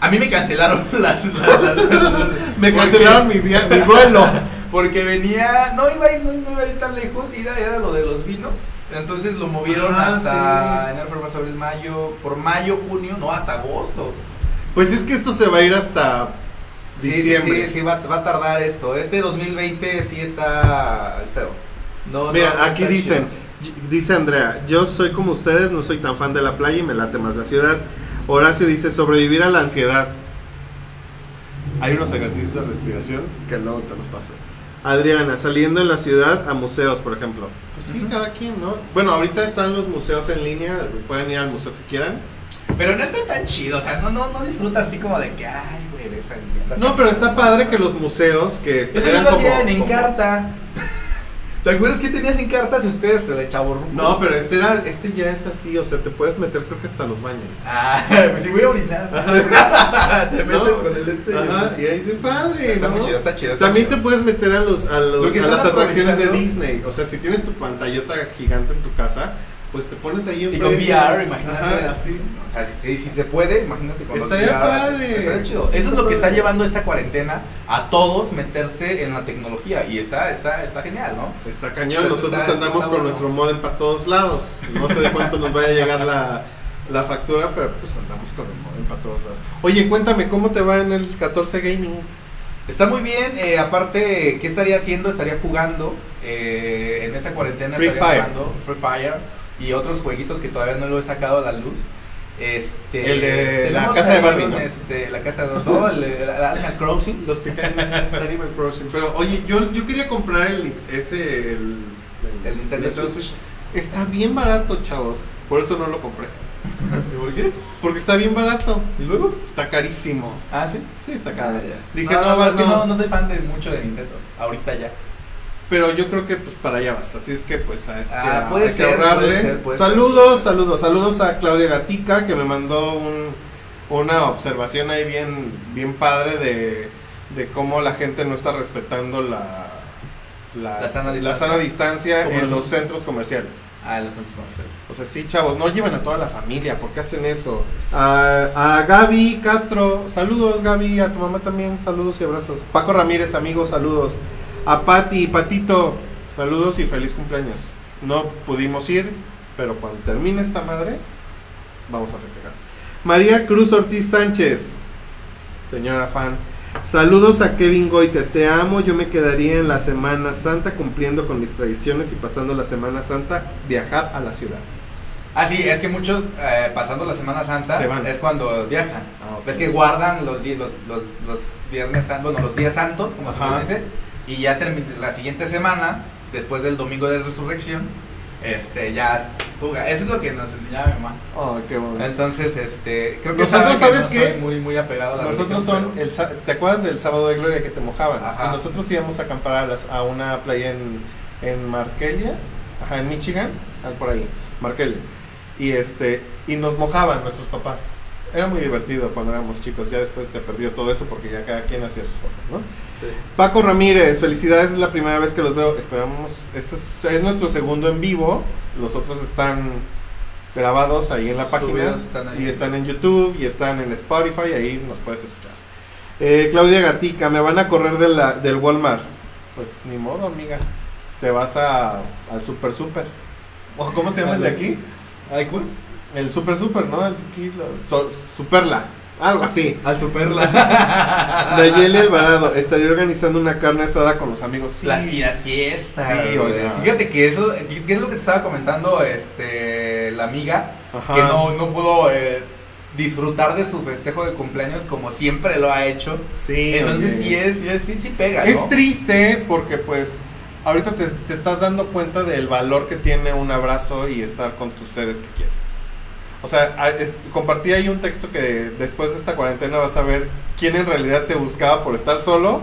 A mí me cancelaron [LAUGHS] las, las- las- las- Me cancelaron mi, mi vuelo. [LAUGHS] Porque venía, no iba a ir, no, no iba a ir tan lejos, era, era lo de los vinos. Entonces lo movieron Ah, hasta sí. enero, febrero, abril, mayo, por mayo, junio, no, hasta agosto. Pues es que esto se va a ir hasta diciembre. Sí, sí, sí, va, va a tardar esto. Este 2020 sí está feo. No, Mira, no, aquí dicen, chido. dice Andrea, yo soy como ustedes, no soy tan fan de la playa y me late más la ciudad. Horacio dice, sobrevivir a la ansiedad. Hay unos ejercicios de respiración que luego te los paso. Adriana, saliendo en la ciudad a museos, por ejemplo. Pues sí, cada quien, ¿no? Bueno, ahorita están los museos en línea, pueden ir al museo que quieran. Pero no está tan chido, o sea, no, no, no disfruta así como de que, ay, güey, esa No, pero está padre que los museos que Eso eran lo como... hacían en como- carta. ¿Te acuerdas que tenías en cartas ustedes, el chavo No, pero este era, este ya es así, o sea, te puedes meter creo que hasta los baños. Ah, [LAUGHS] pues sí voy a orinar. [LAUGHS] Se meten No, con el este. Ajá, y ahí es padre, Está ¿no? muy chido, está chido. está También chido. te puedes meter a los a, los, Lo que a las atracciones de Disney. O sea, si tienes tu pantallota gigante en tu casa, pues te pones ahí en Y con VR, imagínate. así. O sea, si, si se puede, imagínate con Estaría VR, padre. estaría chido. Eso es lo que está llevando esta cuarentena a todos meterse en la tecnología y está, está, está genial, ¿no? Está cañón, Pues nosotros está- andamos está con bueno. nuestro modem para todos lados. No sé de cuánto nos vaya a llegar la, la factura, pero pues andamos con el modem para todos lados. Oye, cuéntame, ¿cómo te va en el 14 Gaming? Está muy bien, eh, aparte, ¿qué estaría haciendo? Estaría jugando eh, en esta cuarentena. Free estaría Fire. jugando Free Fire y otros jueguitos que todavía no lo he sacado a la luz. Este, El de la casa de Barbie. Este, la casa de no, el, el Animal Crossing. Los pequeños [LAUGHS] Animal Crossing. Pero oye, yo, yo quería comprar el, ese, el, El Nintendo Switch. Está bien barato, chavos. Por eso no lo compré. [LAUGHS] ¿Por qué? Porque está bien barato. ¿Y luego? Está carísimo. Ah, sí. Sí, está caro. Ah, ya. Dije, no, no. no, no soy fan de mucho de Nintendo. Ahorita ya. Pero yo creo que pues para allá vas. Así es que pues a- es que Ah, puede hay que puede ahorrarle. ser, puede saludos, ser. saludos, saludos a Claudia Gatica que me mandó un, una observación ahí bien, bien padre de, de cómo la gente no está respetando la, La sana distancia. sana distancia en los- los centros comerciales. Ah, los centros comerciales. O sea, sí, chavos, no lleven a toda la familia, ¿por qué hacen eso? A, a Gaby Castro, saludos Gaby, a tu mamá también, saludos y abrazos. Paco Ramírez, amigos, saludos. A Pati, Patito, saludos y feliz cumpleaños. No pudimos ir, pero cuando termine esta madre, vamos a festejar. María Cruz Ortiz Sánchez, señora fan. Saludos a Kevin Goite, te amo, yo me quedaría en la Semana Santa cumpliendo con mis tradiciones y pasando la Semana Santa viajar a la ciudad. Ah, sí, es que muchos eh, pasando la Semana Santa Se van. es cuando viajan. Ah. Ves que guardan los, di- los, los, los viernes santos, bueno, los días santos, como se dice, y ya la siguiente semana, después del domingo de resurrección, este, ya fuga. Eso es lo que nos enseñaba mi mamá. Oh, qué bueno. Entonces, este, creo que Nosotros, sabe que ¿sabes no qué? soy muy, muy apegado a la Nosotros religión, son, pero- el, sa- ¿te acuerdas del sábado de gloria que te mojaban? Ajá. Y Nosotros íbamos a acampar a, las- a una playa en, en Markelia, ajá, en Michigan, por ahí, Markelia. Y este, y nos mojaban nuestros papás. Era muy divertido cuando éramos chicos, ya después se perdió todo eso porque ya cada quien hacía sus cosas, ¿no? Sí. Paco Ramírez, felicidades, es la primera vez que los veo. Esperamos, este es, es nuestro segundo en vivo. Los otros están grabados ahí en la página. Están ahí. Y están en YouTube y están en Spotify, ahí nos puedes escuchar. Eh, Claudia Gatica, me van a correr de la, del Walmart. Pues ni modo, amiga. Te vas a, al Super Super. ¿O ¿Cómo se llama el de aquí? Ay, ¿cuál? El Super Super, ¿no? El so- Superla. Algo así. Al superla. [LAUGHS] Nayeli Alvarado, estaría organizando una carne asada con los amigos. Sí. Las fiestas, fiestas. Sí, oiga. Fíjate que eso, que, es lo que te estaba comentando este la amiga, Ajá. que no, no pudo eh, disfrutar de su festejo de cumpleaños como siempre lo ha hecho. Sí, Entonces oye. sí es, sí es, sí, sí pega, Es triste porque pues ahorita te, te estás dando cuenta del valor que tiene un abrazo y estar con tus seres que quieres. O sea, es- compartí ahí un texto que después de esta cuarentena vas a ver quién en realidad te buscaba por estar solo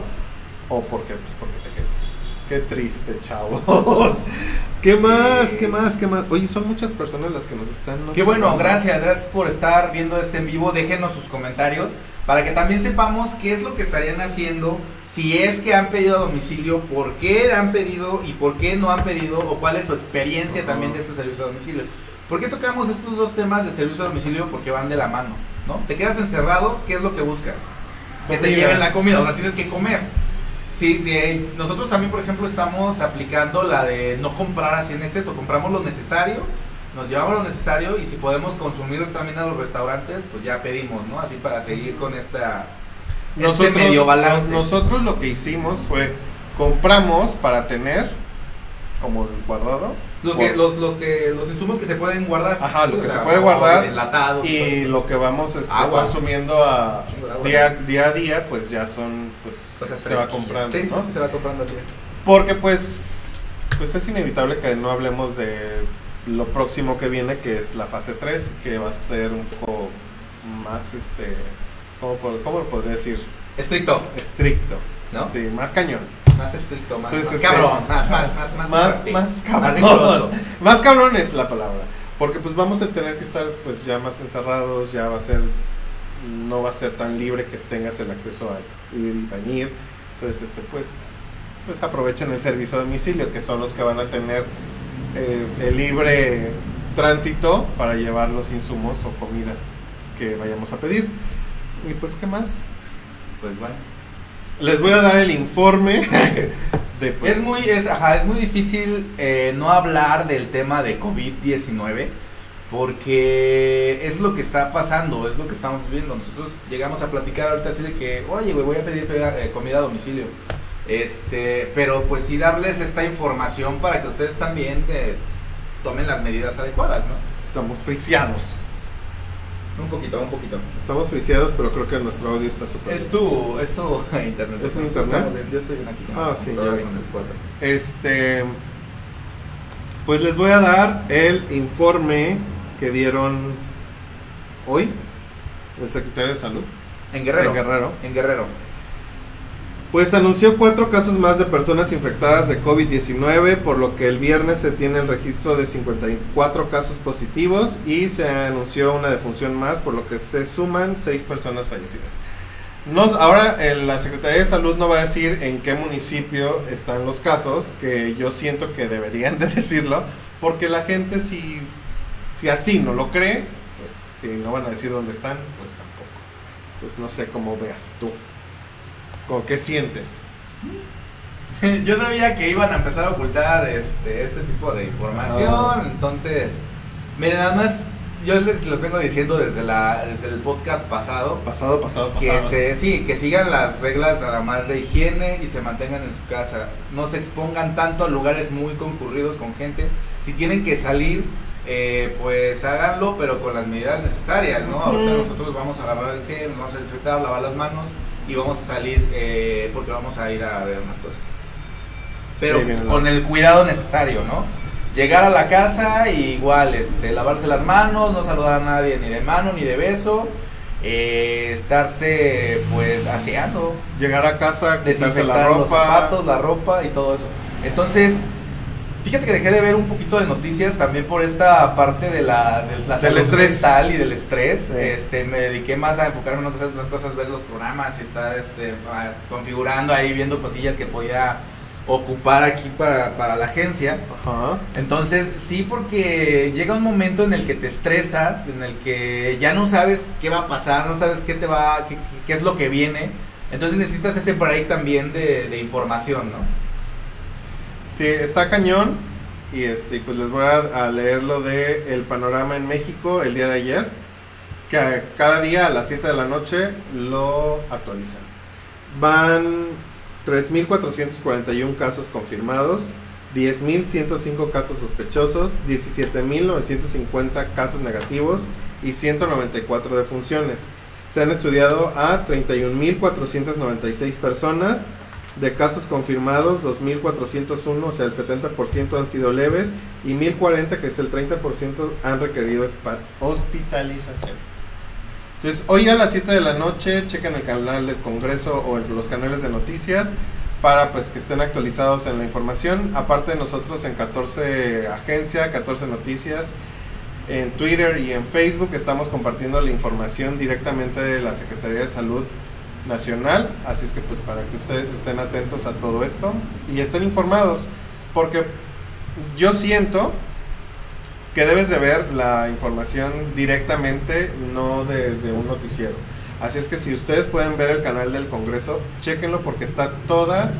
o porque, pues, porque te quedó. Qué triste, chavos. [LAUGHS] ¿Qué Sí. más? ¿Qué más? ¿Qué más? Oye, son muchas personas las que nos están... Qué bueno, gracias, gracias por estar viendo este en vivo. Déjenos sus comentarios para que también sepamos qué es lo que estarían haciendo, si es que han pedido a domicilio, por qué han pedido y por qué no han pedido, o cuál es su experiencia también de este servicio a domicilio. ¿Por qué tocamos estos dos temas de servicio a domicilio? Porque van de la mano, ¿no? Te quedas encerrado, ¿qué es lo que buscas? Que te lleven la comida, o sea, tienes que comer. Sí, de- nosotros también, por ejemplo, estamos aplicando la de no comprar así en exceso, compramos lo necesario, nos llevamos lo necesario y si podemos consumir también a los restaurantes, pues ya pedimos, ¿no? Así para seguir con esta este medio balance. no- nosotros lo que hicimos fue compramos para tener como guardado los, que, los, los que los insumos que se pueden guardar. Ajá, lo O que sea, se puede guardar enlatados, y lo que vamos este, consumiendo a día, día a día pues ya son pues se va comprando Sí, sí, ¿no? sí, se va comprando al día. porque pues pues es inevitable que no hablemos de lo próximo que viene que es la fase 3 que va a ser un poco más este cómo, cómo lo podría decir Estricto, estricto ¿no? sí más cañón Más estricto, más, Entonces, más este, cabrón, más, más, más, más, más, más cabrón. riguroso. [LAUGHS] Más cabrón es la palabra. Porque pues vamos a tener que estar pues ya más encerrados, ya va a ser, no va a ser tan libre que tengas el acceso a ir y venir. Entonces, este, pues, pues aprovechen el servicio a domicilio, que son los que van a tener eh, el libre tránsito para llevar los insumos o comida que vayamos a pedir. Y pues, ¿qué más? Pues bueno. Les voy a dar el informe [LAUGHS] de... Pues, Es muy, es, ajá, es muy difícil eh, no hablar del tema de COVID-19 porque es lo que está pasando, es lo que estamos viendo. Nosotros llegamos a platicar ahorita así de que, oye, güey, voy a pedir eh, comida a domicilio. Este, pero pues sí darles esta información para que ustedes también eh, tomen las medidas adecuadas, ¿no? estamos friciados. Un poquito, un poquito. Estamos friciados, pero creo que nuestro audio está súper Es tu, es tu internet. ¿Es mi internet? Yo estoy bien aquí. Ah, sí, ya vi. con el cuatro. Este, pues les voy a dar el informe que dieron hoy el secretario de Salud En Guerrero. en Guerrero. En Guerrero. Pues anunció cuatro casos más de personas infectadas de COVID-19, por lo que el viernes se tiene el registro de 54 casos positivos y se anunció una defunción más, por lo que se suman seis personas fallecidas. No, ahora eh, la Secretaría de Salud no va a decir en qué municipio están los casos, que yo siento que deberían de [LAUGHS] decirlo, porque la gente si, si así no lo cree, pues si no van a decir dónde están, pues tampoco. Pues no sé cómo veas tú. ¿Cómo qué sientes? [LAUGHS] Yo sabía que iban a empezar a ocultar este, este tipo de información, entonces, miren, nada más, yo les lo vengo diciendo desde, la, desde el podcast pasado, Pasado, pasado, que pasado. se, sí, que sigan las reglas nada más de higiene y se mantengan en su casa, no se expongan tanto a lugares muy concurridos con gente, si tienen que salir, eh, pues háganlo, pero con las medidas necesarias, ¿no? Ahorita nosotros vamos a lavar el gel, vamos a desinfectar, lavar las manos y vamos a salir eh, porque vamos a ir a ver unas cosas. Pero Sí, con el cuidado necesario, ¿no? Llegar a la casa y igual, este, lavarse las manos, no saludar a nadie ni de mano ni de beso, eh, estarse pues aseando, Llegar a casa, quitarse desinfectar la los ropa. zapatos, la ropa y todo eso. Entonces, fíjate que dejé de ver un poquito de noticias también por esta parte de la, de la Del estrés. mental y del estrés. Sí. Este, me dediqué más a enfocarme en otras, cosas, ver los programas y estar este, configurando ahí, viendo cosillas que podía ocupar aquí para, para la agencia. Ajá. Entonces, sí, porque llega un momento en el que te estresas, en el que ya no sabes qué va a pasar, no sabes qué te va, qué, qué es lo que viene. Entonces necesitas ese break también de, de información, ¿no? Sí, está cañón. Y este, pues les voy a, a leer lo de el panorama en México el día de ayer. Que cada día a las 7 de la noche lo actualizan. Van 3.441 casos confirmados, 10.105 casos sospechosos, 17.950 casos negativos y 194 defunciones. Se han estudiado a 31.496 personas. De casos confirmados, 2.401, o sea, el 70% han sido leves y 1.040, que es el 30%, han requerido hospitalización. Entonces, hoy a las 7 de la noche, chequen el canal del Congreso o en los canales de noticias para pues que estén actualizados en la información. Aparte de nosotros en 14 Agencia, 14 Noticias, en Twitter y en Facebook estamos compartiendo la información directamente de la Secretaría de Salud Nacional. Así es que pues para que ustedes estén atentos a todo esto y estén informados. Porque yo siento que debes de ver la información directamente, no desde un noticiero. Así es que si ustedes pueden ver el canal del Congreso, chequenlo porque está toda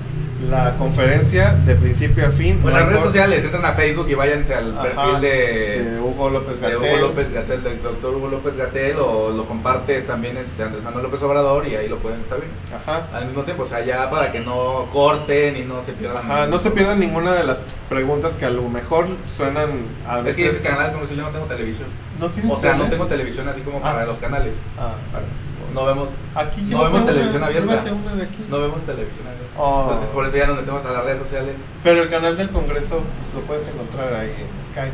la conferencia de principio a fin. Bueno, No las redes sociales, entran a Facebook y váyanse al Ajá, perfil de, de Hugo López de Gatel. Hugo López Gatel, del doctor Hugo López Gatel, o lo compartes también este Andrés Manuel López Obrador y ahí lo pueden estar viendo. Ajá. Al mismo tiempo, o sea, ya para que no corten y no se pierdan. Ajá, no se pierdan ninguna de las preguntas que a lo mejor suenan a Es veces. que ese canal, como si yo no tengo televisión. ¿No tienes O sea, no tengo televisión así como Ah. para los canales. Ah, No vemos, Aquí No vemos una, televisión abierta. llévate una de aquí. no vemos televisión. abierta. Oh. Entonces por eso ya nos metemos a las redes sociales. Pero el canal del Congreso pues, lo puedes encontrar ahí en Skype.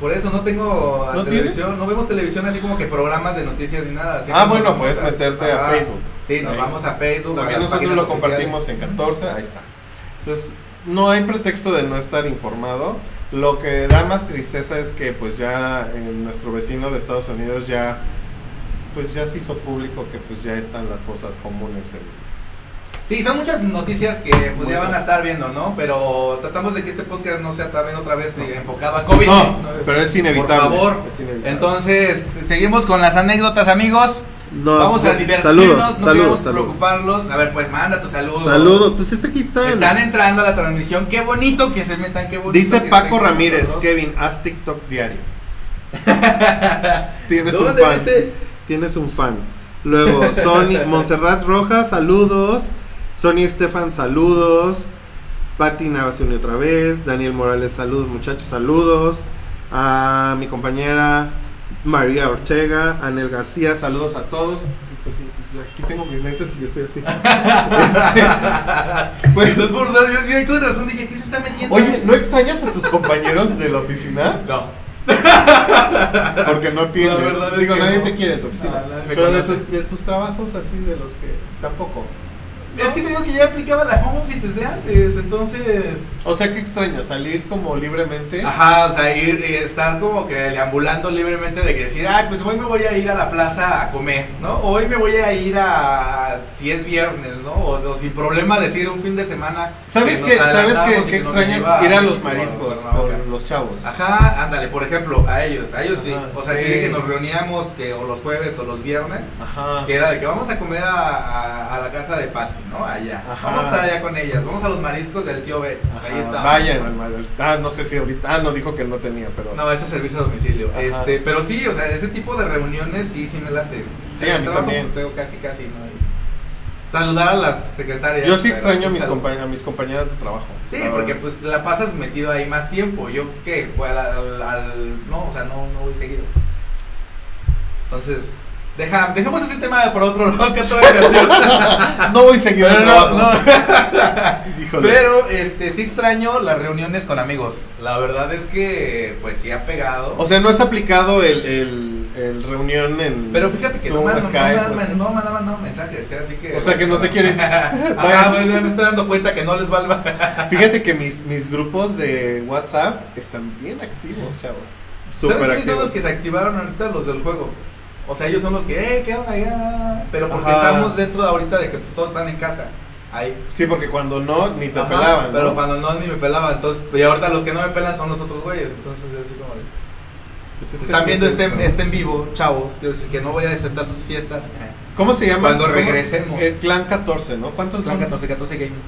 Por eso no tengo ¿No televisión, no vemos televisión así como que programas de noticias ni nada. ah, bueno, puedes meterte a. Facebook. Sí, nos Ahí. vamos a Facebook. También nosotros lo oficiales. compartimos en 14, ahí está. Entonces, no hay pretexto de no estar informado. Lo que da más tristeza es que pues ya en nuestro vecino de Estados Unidos ya pues ya se hizo público que pues ya están las fosas comunes en, Sí, son muchas noticias que pues ya van a estar viendo, ¿no? Pero tratamos de que este podcast no sea también otra vez eh, enfocado a COVID. No, pero es inevitable. Por favor. es inevitable. Entonces, seguimos con las anécdotas, amigos. No, Vamos a no, divertirnos, saludos, no saludos, queremos saludos. preocuparlos. A ver, pues manda tu saludo. Saludos, pues este aquí está. Están entrando a la transmisión. Qué bonito que se metan, qué bonito. Dice que Paco Ramírez. Kevin, haz TikTok diario. [LAUGHS] Tienes un ¿Dónde fan. dice? Tienes un fan. Luego, [LAUGHS] Sony, Montserrat Rojas, saludos. Sony Estefan, saludos. Pati Navas se unió otra vez. Daniel Morales, saludos, muchachos, saludos. A mi compañera María Ortega, Anel García, saludos a todos. Pues, aquí tengo mis lentes y yo estoy así. [LAUGHS] Pues, es por yo, yo con razón dije, ¿qué se está metiendo? Oye, ¿no extrañas a tus compañeros de la oficina? no. Porque no tienes. Digo, que nadie no. te quiere en tu oficina. Ah, Pero de tus trabajos así, de los que tampoco. Es que te digo que ya aplicaba la home office desde antes, entonces. O sea, ¿qué extrañas? ¿Salir como libremente? Ajá, o sea, ir y estar como que deambulando libremente de que decir, ay, pues hoy me voy a ir a la plaza a comer, ¿no? Hoy me voy a ir a, si es viernes, ¿no? O, o sin problema decir un fin de semana. ¿Sabes que qué? ¿Sabes qué, que extraña? Ir a los mariscos con los chavos. Ajá, ándale, por ejemplo, a ellos, a ellos sí. O sea, sí. sí de que nos reuníamos que o los jueves o los viernes, Ajá. que era de que vamos a comer a, a- a la casa de Patty, ¿no? Allá. Ajá. Vamos a estar allá con ellas, vamos a los mariscos del tío B. Pues ahí está. Vayan Ah, no sé si ahorita. Ah, no dijo que no tenía, pero. No, ese es servicio a domicilio. Ajá. Este, pero sí, o sea, ese tipo de reuniones sí, sí me late. Sí, a mí también. pues, tengo casi, casi, ¿no? Saludar a las secretarias. Yo sí extraño a pues, mis, a mis compañeras de trabajo. Sí, porque verdad. pues la pasas metido ahí más tiempo. Yo, ¿qué? Pues al, al- al- no, o sea, no, no voy seguido. Entonces, deja, dejemos ese tema por otro lado que otra ocasión. [LAUGHS] No voy seguido Pero no, no. [LAUGHS] Pero este sí extraño las reuniones con amigos. La verdad es que pues sí ha pegado. O sea, no has aplicado el, el, el reunión en. pero fíjate que no, Zoom, me, no, pues. no han mandado mensajes, ¿eh? así que... O sea, que no te quieren. [LAUGHS] Ah, pues, me estoy dando cuenta que no les va Fíjate que mis, mis grupos de WhatsApp están bien activos, chavos. ¿Sabes Súper quiénes son los activos. que se activaron ahorita los del juego? O sea, ellos son los que, eh, ¿qué onda ya? Pero porque Ajá. estamos dentro de ahorita de que pues, todos están en casa. Ahí. Sí, porque cuando no, ni te Ajá, pelaban. Pero ¿no? cuando no, ni me pelaban. Entonces, y ahorita los que no me pelan son los otros güeyes. Entonces, yo así como de, Pues es Están viendo este, este en vivo, chavos. Quiero decir que no voy a aceptar sus fiestas. [LAUGHS] ¿Cómo se llama? Cuando regresemos. El Clan 14, ¿no? ¿Cuántos Son son? 14, 14 gaming.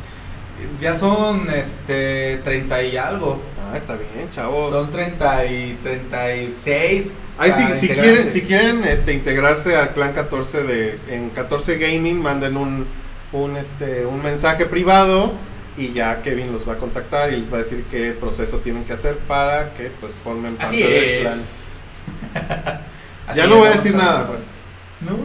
Ya son este 30 y algo. Ah, está bien, chavos. Son 30 y 36. Ahí sí, si quieren, si quieren este, integrarse al Clan 14 de en 14 Gaming, manden un, un, este, un mensaje privado y ya Kevin los va a contactar y les va a decir qué proceso tienen que hacer para que pues formen parte [LAUGHS] Así del clan. es. Ya Así no voy a decir a- nada, pues. No,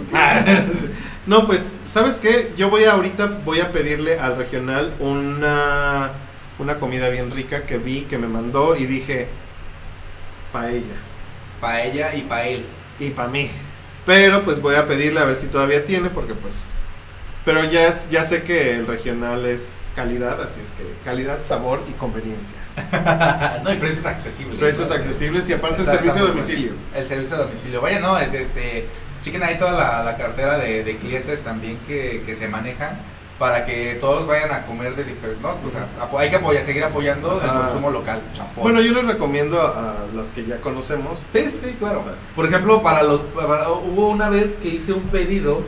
[LAUGHS] no, pues, ¿sabes qué? Yo voy a ahorita, voy a pedirle al regional una, una comida bien rica que vi, que me mandó y dije, paella. Pa' ella y pa' él. y para mí. Pero pues voy a pedirle a ver si todavía tiene, porque pues... Pero ya, es- ya sé que el regional es calidad, así es que calidad, sabor y conveniencia. [LAUGHS] no, y precios accesibles. Precios ¿no? accesibles y aparte Está- servicio a domicilio. El servicio a domicilio. Vaya, no, este, chequen ahí toda la, la cartera de, de clientes también que, que se manejan para que todos vayan a comer de diferente. No, pues a- apo- hay que apoyar, seguir apoyando el Ajá. consumo local. Chapotes. Bueno, yo les recomiendo a, los que ya conocemos. Sí, sí, claro. O sea, Por ejemplo, para los para- hubo una vez que hice un pedido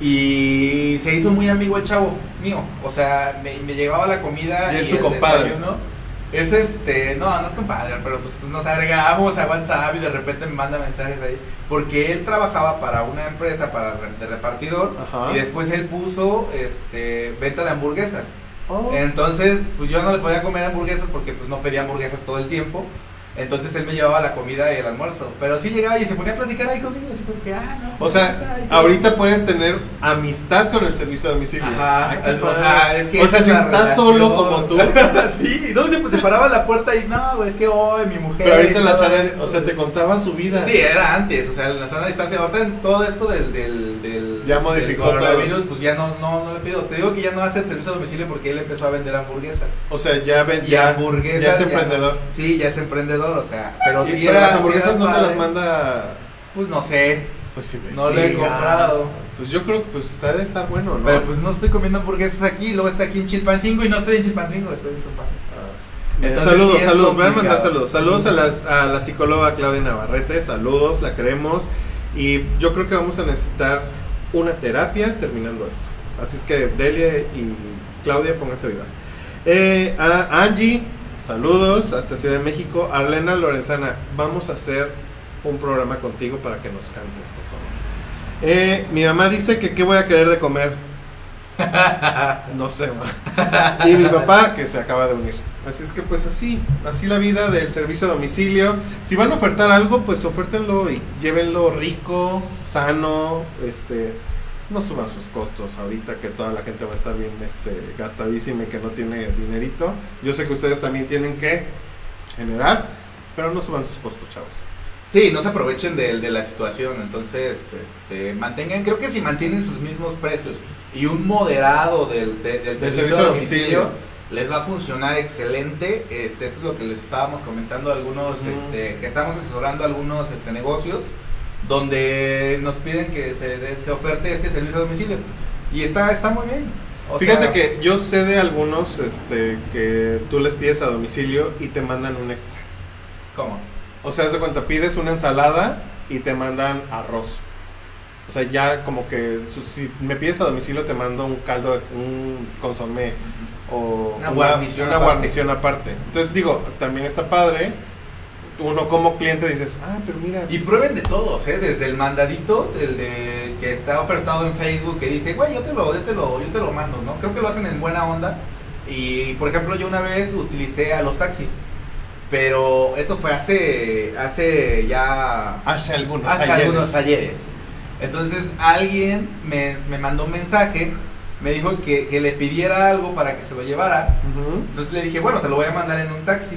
y se hizo muy amigo el chavo mío. O sea, me, me llegaba la comida Y y, es tu el compadre. desayuno. Es este, no, no es compadre, pero pues nos agregamos a WhatsApp y de repente me manda mensajes ahí. Porque él trabajaba para una empresa para de repartidor Ajá. y después él puso este venta de hamburguesas. Oh. Entonces, pues yo no le podía comer hamburguesas porque pues no pedía hamburguesas todo el tiempo. Entonces él me llevaba la comida y el almuerzo. Pero sí llegaba y se ponía a platicar ahí conmigo, así como que, ah, no. O pues, está, sea, está. ahorita puedes tener amistad con el servicio de domicilio. Ajá, es- o sea, es que O sea, si estás solo como tú. [LAUGHS] sí, no, se, se paraba en la puerta y no, es que hoy mi mujer. Pero ahorita y la eso. o sea, te contaba su vida. Sí, era antes, o sea, en la sana distancia. Ahorita en todo esto del, del Ya modificó todo. coronavirus, pues ya no, no, no le pido. Te digo que ya no hace el servicio a domicilio porque él empezó a vender hamburguesas. O sea, ya ven, Y ya, hamburguesas. ya es ya- emprendedor. sí, ya es emprendedor, o sea, pero si pero era. las hamburguesas no te las padre. manda. Pues no sé, Pues no le he comprado. Pues yo creo que pues ha de estar bueno, ¿no? Pero pues no estoy comiendo hamburguesas aquí, luego está aquí en Chilpancingo y no estoy en Chilpancingo, estoy en Zumpango. Eh, Entonces, saludos, sí saludos, voy a mandar saludos. Saludos a, las, a la psicóloga Claudia Navarrete, saludos, la queremos. Y yo creo que vamos a necesitar una terapia terminando esto. Así es que Delia y Claudia, pónganse vidas. Eh, Angie, saludos hasta Ciudad de México. Arlena Lorenzana, vamos a hacer un programa contigo para que nos cantes, por favor. Eh, mi mamá dice que qué voy a querer de comer. [LAUGHS] No sé, ma. Y mi papá que se acaba de unir. Así es que pues así, así la vida del servicio a domicilio. Si van a ofertar algo, pues ofértenlo y llévenlo rico, sano, este, no suban sus costos ahorita que toda la gente va a estar bien este gastadísima y que no tiene dinerito. Yo sé que ustedes también tienen que generar, pero no suban sus costos, chavos. Sí, no se aprovechen de, de la situación, entonces este, mantengan, creo que si mantienen sus mismos precios y un moderado del, de- del servicio, a domicilio, domicilio. les va a funcionar excelente. Este, eso es lo que les estábamos comentando a algunos, este, que estamos asesorando a algunos este, negocios donde nos piden que se, de- se oferte este servicio a domicilio y está, está muy bien. O Fíjate sea, que yo sé de algunos este, que tú les pides a domicilio y te mandan un extra. ¿Cómo? O sea, de cuenta, pides una ensalada y te mandan arroz. O sea, ya como que si me pides a domicilio te mando un caldo, un consomé o Una guarnición una aparte. guarnición aparte. Entonces digo, también está padre. Uno como cliente dices, ah, pero mira. Y pues, prueben de todos, ¿eh? Desde el mandaditos, el de que está ofertado en Facebook, que dice, güey, yo te lo, yo te lo, yo te lo mando, ¿no? Creo que lo hacen en buena onda. Y, por ejemplo, yo una vez utilicé a los taxis. Pero eso fue hace, hace ya... Hace algunos hace ayeres. algunos ayeres. Entonces, alguien me, me mandó un mensaje, me dijo que, que le pidiera algo para que se lo llevara. Entonces le dije, bueno, te lo voy a mandar en un taxi.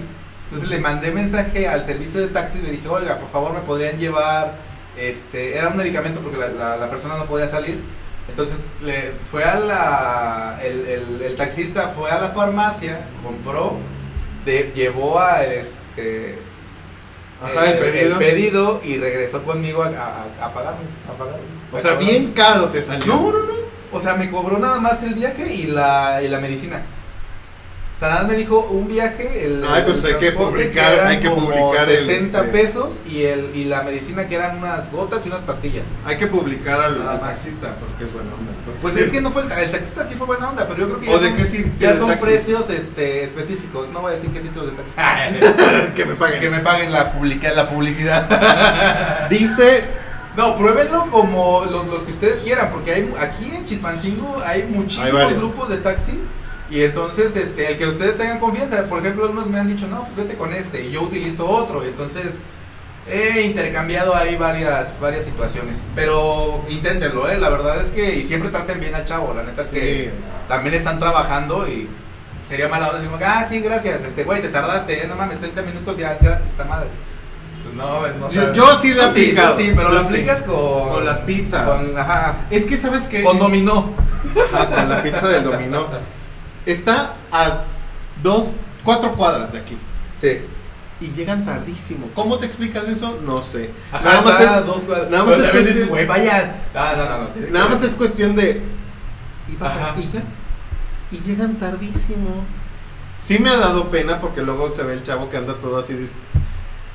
Entonces le mandé mensaje al servicio de taxi, le dije, oiga, por favor me podrían llevar, este, era un medicamento porque la, la- la persona no podía salir. Entonces le fue a la, el, el- el taxista fue a la farmacia, compró, de- llevó a este, Ajá, el pedido. pedido y regresó conmigo a, a, a pagarme, a pagarme. O sea, bien caro te salió. No, no, no. O sea, me cobró nada más el viaje y la, y la medicina. O sea, nada más me dijo un viaje, el, Ay, pues el hay que publicar- eran hay que publicar el, 60 este- pesos y, el, y la medicina que eran unas gotas y unas pastillas. Hay que publicar al, al taxista porque es buena onda. Entonces, Pues sí. es que no fue el, el taxista sí fue buena onda, pero yo creo que ¿O ya de son, qué sitio ya de son taxis? precios este, específicos. No voy a decir qué sitios de taxi. [LAUGHS] que me paguen. que me paguen la, publica, la publicidad. [LAUGHS] Dice No, pruébenlo como los, los que ustedes quieran, porque hay aquí en Chilpancingo hay muchísimos grupos de taxi y entonces este el que ustedes tengan confianza, por ejemplo, algunos me han dicho, "No, pues vete con este" y yo utilizo otro, y entonces he intercambiado ahí varias varias situaciones, pero inténtenlo, eh, la verdad es que y siempre traten bien al chavo, la neta es que también están trabajando y sería mala onda decir, "Ah, sí, gracias, este güey, te tardaste, eh, no mames, 30 minutos ya es gratis esta madre." Pues no, no Yo- yo sí Tú tú aplicado. Sí, pero lo sí. aplicas con Con las pizzas. con, ajá, Es que sabes que con dominó. Ah, con la pizza del dominó. Está a dos, cuatro cuadras de aquí. Sí. Y llegan tardísimo. ¿Cómo te explicas eso? No sé. Ajá, nada más es, dos cuadras. nada más es cuestión- dices, güey, vayan. No, no, no, no. nada más es cuestión de. Y, baja, y ya. Y llegan tardísimo. Sí me ha dado pena porque luego se ve el chavo que anda todo así.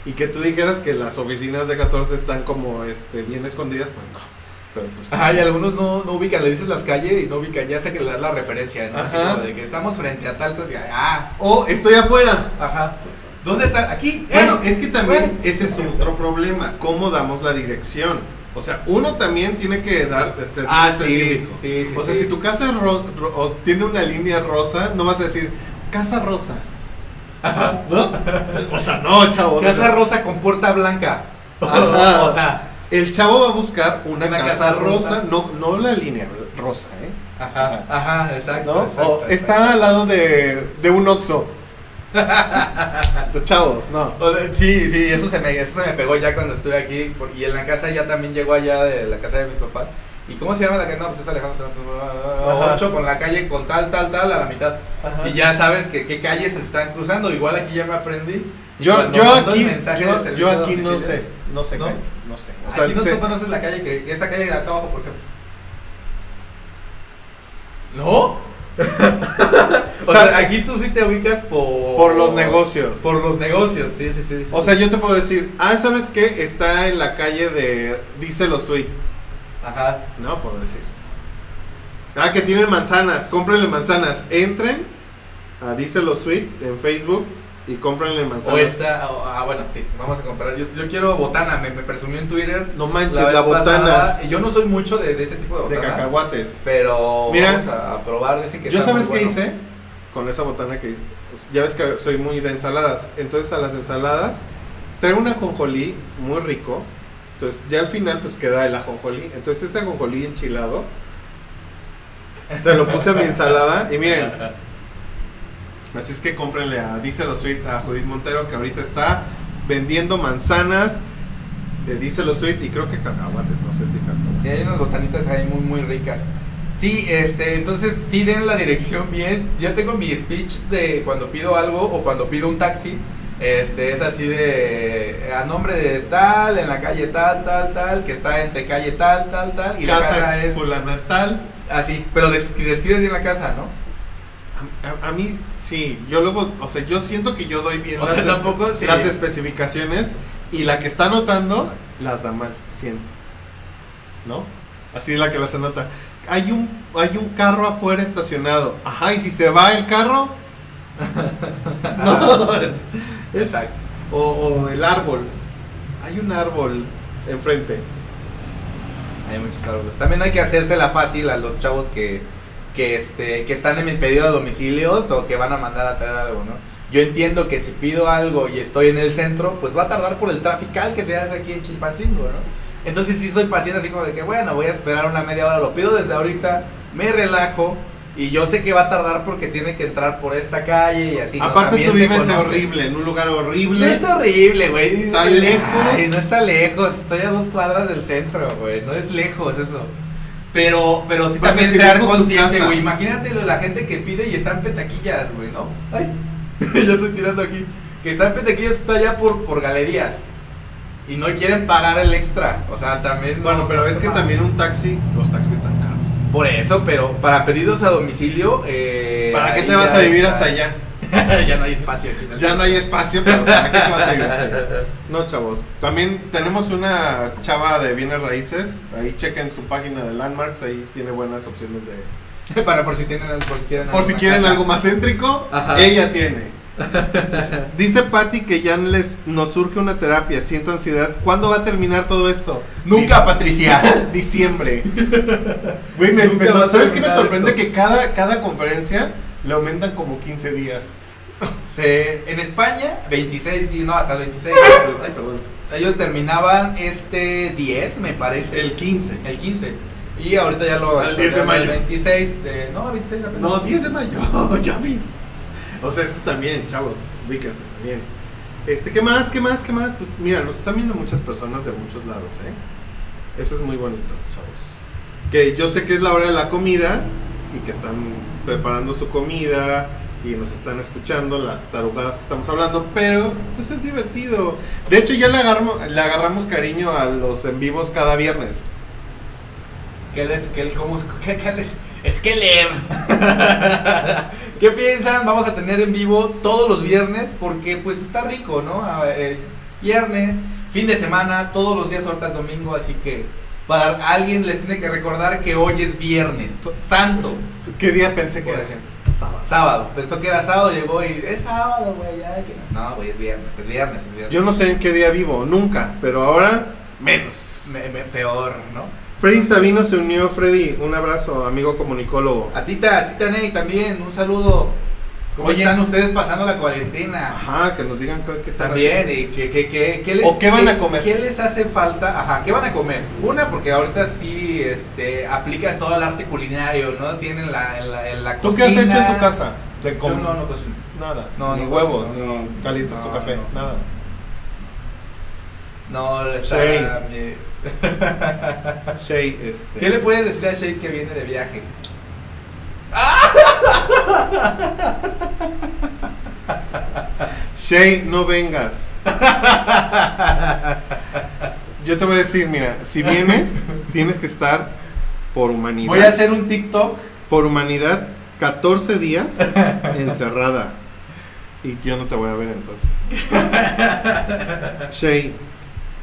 Y que tú dijeras que las oficinas de 14 están como este bien escondidas, pues no. Pero pues. [LAUGHS] Ajá, y algunos no, no ubican, le dices las calles y no ubican, ya hasta que le das la referencia, ¿no? Así como de que estamos frente a tal cosa. Ah, O estoy afuera. ajá. ¿Dónde está? Aquí. Bueno, eh, es que también bueno. ese es otro problema, cómo damos la dirección. O sea, uno también tiene que dar servicio Ah, sí, específico. sí, sí, O sea, si tu casa es ro- ro- o tiene una línea rosa, no vas a decir casa rosa. Ajá. ¿No? O sea, no, chavo. Casa rosa con puerta blanca. Ajá. [LAUGHS] o sea, El chavo va a buscar una, Una casa, casa rosa, rosa. no, no la línea rosa, ¿eh? ajá, ajá, exacto. ¿No? exacto, o exacto. está al lado de, de un oxo. Los chavos, no. O sea, sí, sí, eso se, me, eso se me pegó ya cuando estuve aquí. por- y en la casa ya también llegó allá de la casa de mis papás. ¿Y cómo se llama la calle? No, pues es Alejandro Cervantes, Ajá. 8 con la calle con tal, tal, tal a la mitad. Ajá. Y ya sabes que qué calles se están cruzando. Igual aquí ya me aprendí. Yo, yo aquí, yo, aquí no sé, no sé ¿No? calles, no sé. O sea, aquí no sé- tú conoces la calle, que esta calle de acá abajo, por ejemplo. ¿No? [LAUGHS] o sea, aquí tú sí te ubicas por... Por los negocios. Por los negocios, sí, sí, sí. sí. O sea, yo te puedo decir, ah, ¿sabes qué? Está en la calle de Díselo Sweet. Ajá. No, por decir. Ah, que tienen manzanas, cómprenle manzanas. Entren a Díselo Sweet en Facebook y cómprenle manzanas. O esta, o- ah, bueno, sí, vamos a comprar. Yo, yo quiero botana, me, me presumió en Twitter. No manches, la botana pasada, y yo no soy mucho de, de ese tipo de de botanas. cacahuates. Pero Mira, vamos a, a probar, que Yo sabes qué bueno. hice con esa botana que hice. Ya ves que soy muy de ensaladas. Entonces a las ensaladas trae un ajonjolí muy rico. Entonces ya al final pues queda el ajonjolí. Entonces ese ajonjolí enchilado se lo puse a mi ensalada y miren. Así es que cómprenle a Díselo Sweet a Judith Montero que ahorita está vendiendo manzanas de Díselo Sweet y creo que cacahuates, no sé si Sí, cacahuates. hay unas botanitas ahí muy, muy ricas. Sí, este, entonces sí den la dirección bien. Ya tengo mi speech de cuando pido algo o cuando pido un taxi. Este, es así de a nombre de tal, en la calle tal, tal, tal, que está entre calle tal, tal, tal. Y la Casa casa es fulana tal. así, pero des- describes bien la casa, ¿no? A, mí, sí, yo luego, o sea, yo siento que yo doy bien O las, sea, tampoco, sí. las especificaciones y la que está anotando las da mal, siento. ¿No? Así la que las anota. Hay un, hay un carro afuera estacionado. Ajá, y si se va el carro. [LAUGHS] no, es- Exacto. o, o el árbol. Hay un árbol enfrente. Hay muchos árboles. También hay que hacérsela fácil a los chavos que, que, este, que están en mi pedido de domicilios o que van a mandar a traer algo, ¿no? Yo entiendo que si pido algo y estoy en el centro, pues va a tardar por el trafical que se hace aquí en Chilpancingo, ¿no? Entonces sí soy paciente así como de que, bueno, voy a esperar una media hora, lo pido desde ahorita, me relajo y yo sé que va a tardar porque tiene que entrar por esta calle y así. ¿no? Aparte También tú vives horrible, en un lugar No horrible. está horrible, güey. Está lejos. Ay, no está lejos. Estoy a dos cuadras del centro, güey. No es lejos eso. Pero, pero sí Vas también ser consciente, güey. Imagínate la gente que pide y está en petaquillas, güey, ¿no? Ay, [LAUGHS] ya estoy tirando aquí. Que está en petaquillas, está allá por, por galerías. Y no quieren pagar el extra. O sea, también. Bueno, no- pero no es que también un taxi, los taxis están caros. Por eso, pero para pedidos a domicilio. Eh, ¿Para qué te vas a vivir estás- hasta allá? [LAUGHS] ya no hay espacio aquí en el Ya no hay espacio, pero ¿para qué te vas a allá? [LAUGHS] No, chavos. También tenemos una chava de bienes raíces. Ahí chequen su página de Landmarks. Ahí tiene buenas opciones de. [LAUGHS] Para por si tienen por si quieren Por si alguna quieren casa. algo más céntrico, Ajá. ella tiene. Dice Patty que ya les nos surge una terapia. Siento ansiedad. ¿Cuándo va a terminar todo esto? Nunca, Patricia. Dic- Diciembre. Güey, me, me- ¿sabes qué me sorprende? esto. Que cada, cada conferencia le aumentan como 15 días. Se- en España, 26, sí, no, hasta el 26. Ay, perdón. Ellos terminaban este 10, me parece. El 15. el 15. Y ahorita ya lo Al 10 de mayo. 26 de no, 26 apenas. No, 10 de mayo, ya vi. O sea, esto también, chavos, ubíquense también. Este, ¿qué más? ¿Qué más? ¿Qué más? Pues mira, nos están viendo muchas personas de muchos lados, ¿eh? Eso es muy bonito, chavos. Que yo sé que es la hora de la comida y que están preparando su comida y nos están escuchando las tarugadas que estamos hablando, pero pues es divertido. De hecho, ya le agarramos, le agarramos cariño a los en vivos cada viernes. ¿Qué les, qué, cómo, qué, qué les, es que leer. [LAUGHS] ¿Qué piensan? Vamos a tener en vivo todos los viernes porque pues está rico, ¿no? Eh, viernes, fin de semana, todos los días ahorita es domingo, así que para alguien les tiene que recordar que hoy es viernes, santo, ¿Qué día pensé que era? ejemplo. Sábado. Sábado, pensó que era sábado, llegó y es sábado, güey, ya que no. No, güey, es viernes, es viernes, es viernes. Yo no sé en qué día vivo, nunca, pero ahora menos. Me- me- peor, ¿no? Freddy Sabino se unió, Freddy, un abrazo, amigo comunicólogo. A Tita, a Tita Ney también, un saludo. ¿Cómo Oye. están ustedes pasando la cuarentena? Ajá, que nos digan qué, están También, haciendo. y que, que, que, que les, ¿O qué van a comer? ¿Qué les hace falta? Ajá, ¿qué van a comer? Una, porque ahorita sí este, aplica todo el arte culinario, ¿no? Tienen la, en la, en la ¿Tú qué has cocina. hecho en tu casa? De Yo no, no cocino. Nada, No, ni no huevos, cocino, ni no. calientas tu café, nada. No, está... Mi- [LAUGHS] Shay, este... ¿Qué le puedes decir a Shay que viene de viaje? Shay, no vengas. Yo te voy a decir, mira, si vienes, tienes que estar por humanidad. Voy a hacer un TikTok por humanidad 14 días encerrada. Y yo no te voy a ver entonces. Shay,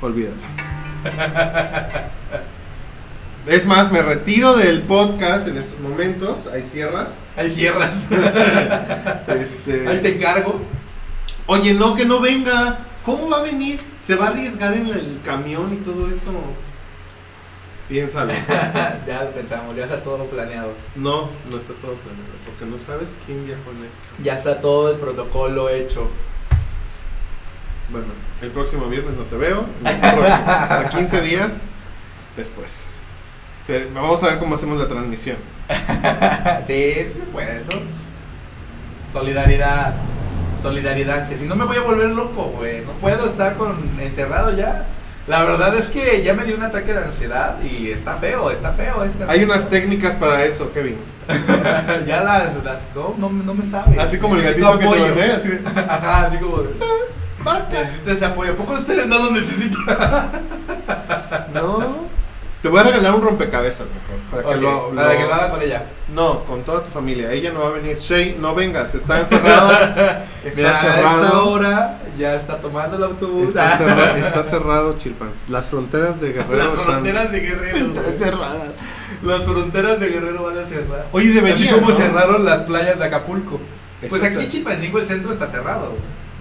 olvídalo. Es más, me retiro del podcast en estos momentos. Ahí cierras. Ahí cierras. [LAUGHS] Este, Ahí te encargo. Oye, no, que no venga. ¿Cómo va a venir? ¿Se va a arriesgar en el camión y todo eso? Piénsalo. [LAUGHS] ya lo pensamos, ya está todo planeado. No, no está todo planeado, porque no sabes quién viajó en esto. Ya está todo el protocolo hecho. Bueno, el próximo viernes no te veo. Hasta 15 días después. Vamos a ver cómo hacemos la transmisión. [LAUGHS] sí, sí se puede, ¿no? Solidaridad. Solidaridad. Si no me voy a volver loco, güey. No puedo estar con encerrado ya. La verdad es que ya me dio un ataque de ansiedad y está feo, está feo. Hay unas técnicas para eso, Kevin. [LAUGHS] ya las, las- no, no, no me sabe. Así como el gatito que se apoyo. ve, así [LAUGHS] Ajá, así como Basta. necesito ese apoyo. ¿A poco ustedes no lo necesitan? No. Te voy a regalar un rompecabezas mejor. Para que, Ok, lo, para lo- que lo haga con ella. No, con toda tu familia. Ella no va a venir. Shay, no vengas. Está encerrado. [LAUGHS] Está Mira, A esta cerrado. hora ya está tomando el autobús. Está [LAUGHS] cerrado, está cerrado, Chilpans. Las fronteras de Guerrero Las están- fronteras de Guerrero. [LAUGHS] Está güey. cerrada. Las fronteras de Guerrero van a cerrar. Oye, debería. Así como ¿no? cerraron las playas de Acapulco. Pues aquí en Chilpancingo el centro está cerrado.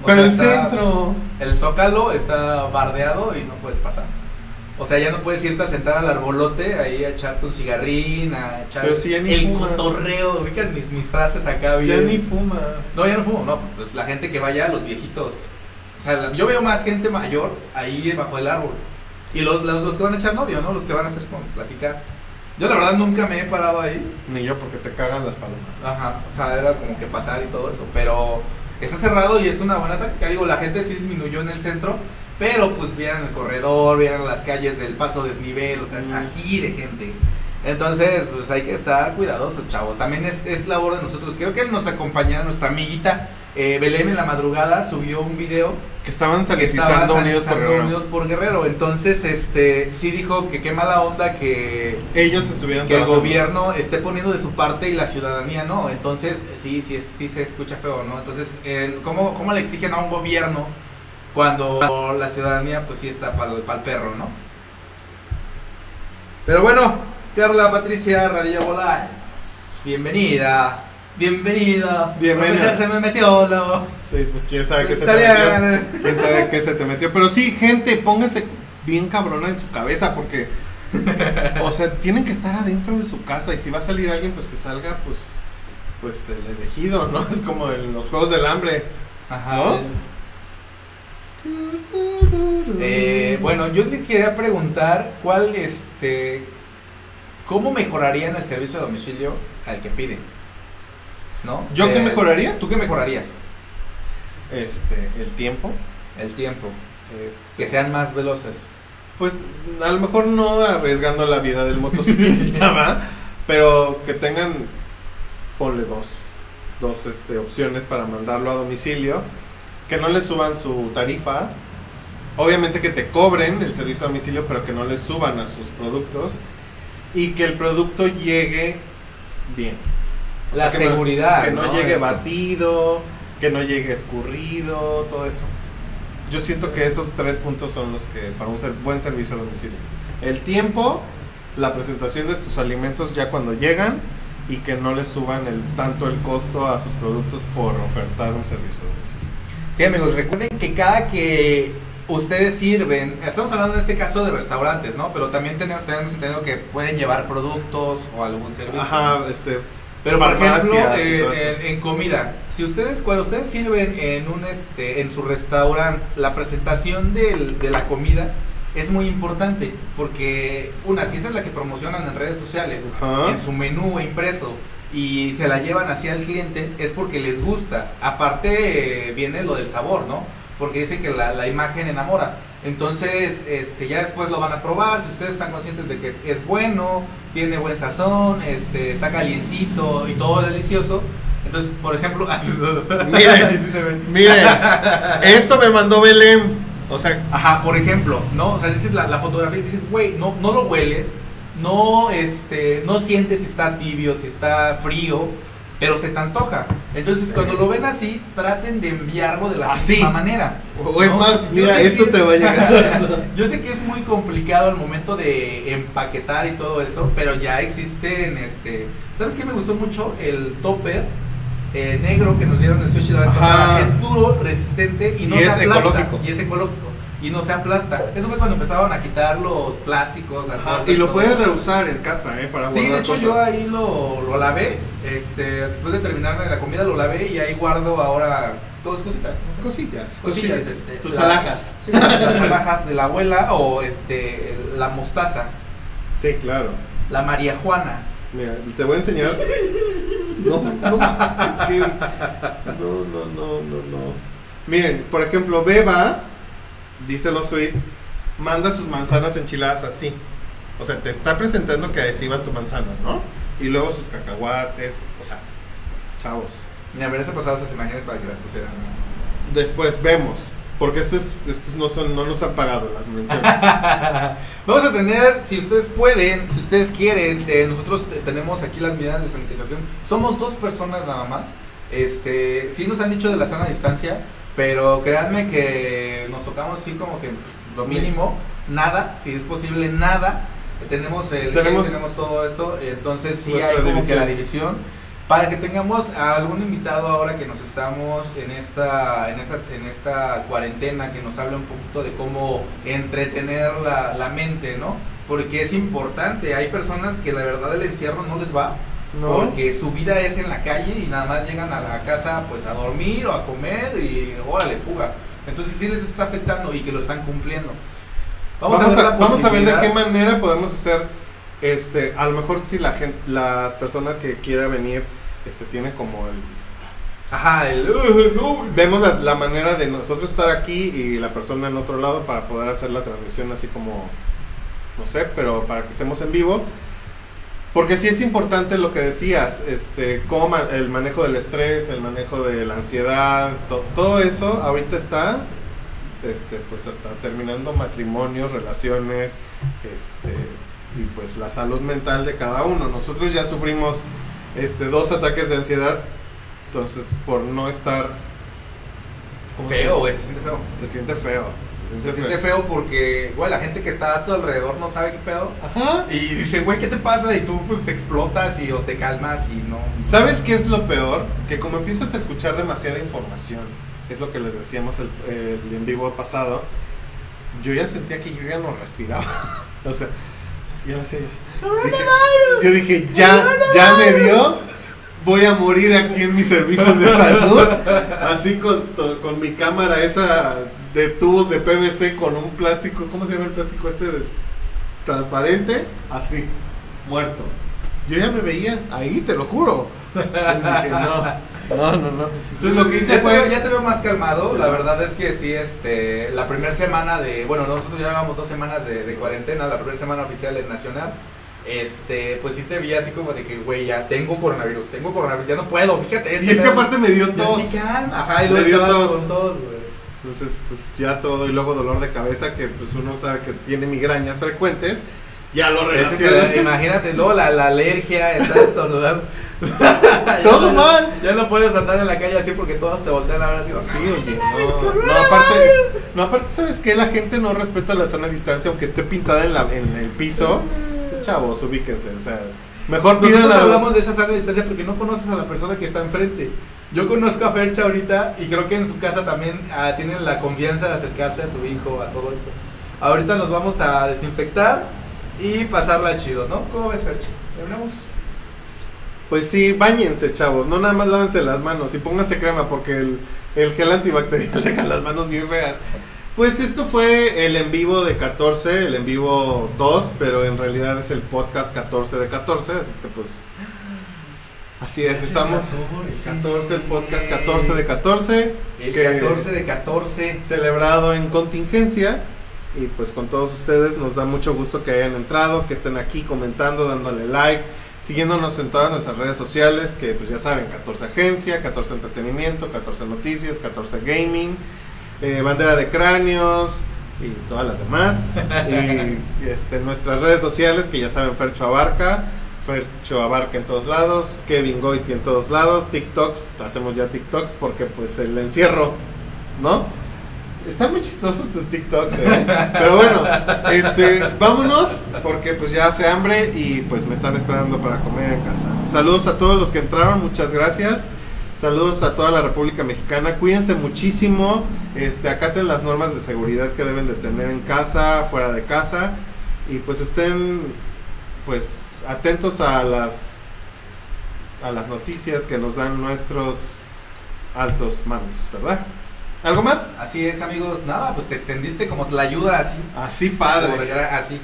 Pero el sea, está- centro. El zócalo está bardeado y no puedes pasar. O sea, ya no puedes irte a sentar al arbolote ahí a echarte un cigarrín, a echar si ya el fumas. cotorreo. Ubicas mis, mis frases acá Ya bien. ni fumas. No, ya no fumo, no. Pues la gente que vaya, los viejitos. O sea, la- yo veo más gente mayor ahí bajo el árbol. Y los, los, los que van a echar novio, ¿no? Los que van a hacer platicar. Yo la verdad nunca me he parado ahí. Ni yo porque te cagan las palomas. Ajá, o sea, era como que pasar y todo eso. Pero está cerrado y es una buena táctica. Digo, la gente sí disminuyó en el centro. Pero pues vieran el corredor, vieran las calles del paso desnivel. O sea, es Mm. así de gente. Entonces, pues hay que estar cuidadosos, chavos. También es, es labor de nosotros. Creo que nuestra compañera, nuestra amiguita eh, Belén en la madrugada subió un video Que estaban que estaba sanitizando Unidos por Guerrero. Unidos por Guerrero. Entonces, este, sí dijo que qué mala onda que Ellos estuvieron que el gobierno esté poniendo de su parte y la ciudadanía no. Entonces, sí, sí, sí se escucha feo, ¿no? Entonces, eh, ¿cómo, ¿cómo le exigen a un gobierno cuando la ciudadanía, pues sí está para el perro, ¿no? Pero bueno, Carla Patricia Radilla Bolaños, bienvenida, bienvenida. Bienvenida. Se, me metió lo. Sí, pues quién sabe qué se te metió. Quién sabe qué se te metió. Pero sí, gente, póngase bien cabrona en su cabeza porque. O sea, tienen que estar adentro de su casa y si va a salir alguien, pues que salga, pues. Pues el elegido, ¿no? [LAUGHS] Es como en los juegos del hambre. Ajá. ¿No? Eh, bueno, yo les quería preguntar cuál, este, cómo mejorarían el servicio de domicilio al que piden, ¿no? ¿Yo qué Eh, mejoraría? ¿Tú qué mejorarías? Este, el tiempo. El tiempo, Este, que sean más veloces. Pues a lo mejor no arriesgando la vida del motociclista, [LAUGHS] ¿va? Pero que tengan, ponle dos, dos este, opciones para mandarlo a domicilio, que no le suban su tarifa, obviamente que te cobren el servicio a domicilio, pero que no le suban a sus productos y que el producto llegue bien. O La sea, que no- seguridad, que no, ¿no? llegue Eso. batido, que no llegue escurrido, todo eso. Yo siento que esos tres puntos son los que para un ser- buen servicio a domicilio. El tiempo, la presentación de tus alimentos ya cuando llegan y que no le suban el, tanto el costo a sus productos por ofertar un servicio a domicilio. Sí, amigos, recuerden que cada que ustedes sirven, estamos hablando en este caso de restaurantes, ¿no? Pero también tenemos, tenemos entendido que pueden llevar productos o algún servicio. Ajá, este, Pero por ejemplo, en, comida, si ustedes cuando ustedes sirven en un este en su restaurante, la presentación del- de la comida es muy importante porque una, si esa es la que promocionan en redes sociales, Ajá. en su menú impreso y se la llevan hacia el cliente es porque les gusta. Aparte eh, viene lo del sabor, ¿no? Porque dice que la, la imagen enamora. Entonces, este, ya después lo van a probar. Si ustedes están conscientes de que es, es bueno, tiene buen sazón, este, está calientito y todo delicioso. Entonces, por ejemplo, [LAUGHS] Miren. [LAUGHS] Miren, esto me mandó Belén. O sea, Ajá, por ejemplo, ¿no? O sea, dices la, la fotografía y dices, güey, no, no lo hueles, no, este, no sientes si está tibio, si está frío, pero se te antoja. Entonces, cuando lo ven así, traten de enviarlo de la Así. misma manera. O es más, mira, esto es- te va a llegar. [LAUGHS] Yo sé que es muy complicado al momento de empaquetar y todo eso, pero ya existen, este, ¿sabes qué me gustó mucho? El topper eh, negro que nos dieron en sushi la vez pasada. Es duro, resistente y no Y se es aplasta. ecológico. Y es ecológico. Y no se aplasta. Eso fue cuando empezaron a quitar los plásticos, las Ajá, bolsas y lo todo puedes reusar en casa, ¿eh? Para Sí, guardar de hecho cosas. yo ahí lo, lo lavé, este, después de terminarme la comida lo lavé y ahí guardo ahora dos cositas. no sé. Cosillas, Cosillas, cosillas. este, Tus la- alhajas. Sí, las alhajas de la abuela o este la mostaza, Sí, claro. la María Juana. Mira, te voy a enseñar. No, no, es que. No, no, no, no, no. Miren, por ejemplo, Beba, dice lo sweet, manda sus manzanas enchiladas así. O sea, te está presentando que así va tu manzana, ¿no? Y luego sus cacahuates, o sea, chavos. Me habrías pasado esas imágenes para que las pusieran. Después vemos, porque estos, estos no son, no nos han pagado las menciones. [LAUGHS] Vamos a tener, si ustedes pueden, si ustedes quieren, eh, nosotros tenemos aquí las medidas de sanitización. Somos dos personas nada más. Este, sí nos han dicho de la sana distancia, pero créanme que nos tocamos así como que lo mínimo, nada, si es posible nada. Tenemos el Tenemos- tenemos todo eso, entonces sí hay como que la división. Para que tengamos a algún invitado ahora que nos estamos en esta, en esta, en esta cuarentena, que nos hable un poquito de cómo entretener la, la mente, ¿no? Porque es importante, hay personas que la verdad el encierro no les va, ¿No? porque su vida es en la calle y nada más llegan a la casa pues a dormir o a comer y órale, fuga. Entonces sí les está afectando y que lo están cumpliendo. Vamos, ver a, la vamos a ver de qué manera podemos hacer, este, a lo mejor si la gente, las personas que quiera venir, este, tiene como el, Ajá, el... "Ugh, no, vemos la, la manera de nosotros estar aquí y la persona en otro lado para poder hacer la transmisión así como, no sé, pero para que estemos en vivo. Porque sí es importante lo que decías, este, cómo ma- el manejo del estrés, el manejo de la ansiedad, to- todo eso ahorita está, este, pues hasta terminando matrimonios, relaciones, este, y pues la salud mental de cada uno. Nosotros ya sufrimos, este, dos ataques de ansiedad, entonces por no estar ¿cómo se Feo, se siente feo. Se siente feo. Se siente feo porque, güey, la gente que está a tu alrededor no sabe qué pedo. Ajá. Y dice, güey, ¿qué te pasa? Y tú pues explotas y o te calmas y no. ¿Sabes qué es lo peor? Que como empiezas a escuchar demasiada información, es lo que les decíamos el, el en vivo pasado, yo ya sentía que yo ya no respiraba. [LAUGHS] o sea, ya lo sé. Yo, dije, yo dije, ya, ya me dio, voy a morir aquí en mis servicios de salud, [LAUGHS] así con, con mi cámara esa de tubos de PVC con un plástico, ¿cómo se llama el plástico este? de- transparente, así, muerto. Yo ya me veía ahí, te lo juro. Entonces dije, no, no, no, no. Entonces lo que hice ya, te veo, fue... ya te veo más calmado, la verdad es que sí, este, la primera semana de, bueno, nosotros ya llevamos dos semanas de, de cuarentena, la primera semana oficial es nacional, este, pues sí te vi así como de que, güey, ya tengo coronavirus, tengo coronavirus, ya no puedo, fíjate. Y es que aparte me dio tos. sí, calma. Ajá, y Me dio tos. con tos, güey. Entonces, pues ya todo, y luego dolor de cabeza, que pues uno sabe que tiene migrañas frecuentes, ya lo relacionas. imagínate, luego la, la alergia, estás [LAUGHS] estornudando. [LAUGHS] Todo Ya no- mal. Ya no puedes andar en la calle así porque todos te voltean a ver así. Sí, no, no, aparte, no, aparte, ¿sabes qué? La gente no respeta la sana distancia, aunque esté pintada en, la, en el piso. Entonces, chavos, ubíquense, o sea, mejor Nosotros la... hablamos de esa sana distancia porque no conoces a la persona que está enfrente. Yo conozco a Fercha ahorita y creo que en su casa también ah, tienen la confianza de acercarse a su hijo, a todo eso. Ahorita nos vamos a desinfectar y pasarla chido, ¿no? ¿Cómo ves, Fercha? ¿Terminamos? Pues sí, bañense, chavos, no nada más lávense las manos y pónganse crema porque el, el gel antibacterial [LAUGHS] deja las manos bien feas. Pues esto fue el en vivo de 14, el en vivo 2, pero en realidad es el podcast 14 de 14, así que pues... Así es, estamos... El 14, el podcast 14 de 14. El que- 14 de 14. celebrado en contingencia. Y pues con todos ustedes nos da mucho gusto que hayan entrado, que estén aquí comentando, dándole like, siguiéndonos en todas nuestras redes sociales, que pues ya saben, 14 Agencia, 14 Entretenimiento, 14 Noticias, 14 Gaming, eh, Bandera de Cráneos, y todas las demás. [LAUGHS] y este, nuestras redes sociales, que ya saben, Fercho Abarca. Fercho Abarca en todos lados, Kevin Goiti en todos lados, TikToks, hacemos ya TikToks porque pues el encierro, ¿no? Están muy chistosos tus TikToks, ¿eh? [LAUGHS] Pero bueno, este, vámonos porque pues ya hace hambre y pues me están esperando para comer en casa. Saludos a todos los que entraron, muchas gracias. Saludos a toda la República Mexicana. Cuídense muchísimo. Este, acaten las normas de seguridad que deben de tener en casa, fuera de casa y pues estén pues atentos a las a las noticias que nos dan nuestros altos manos, ¿verdad? ¿Algo más? Así es, amigos. Nada, pues te extendiste como la ayuda así. Así padre. Por así.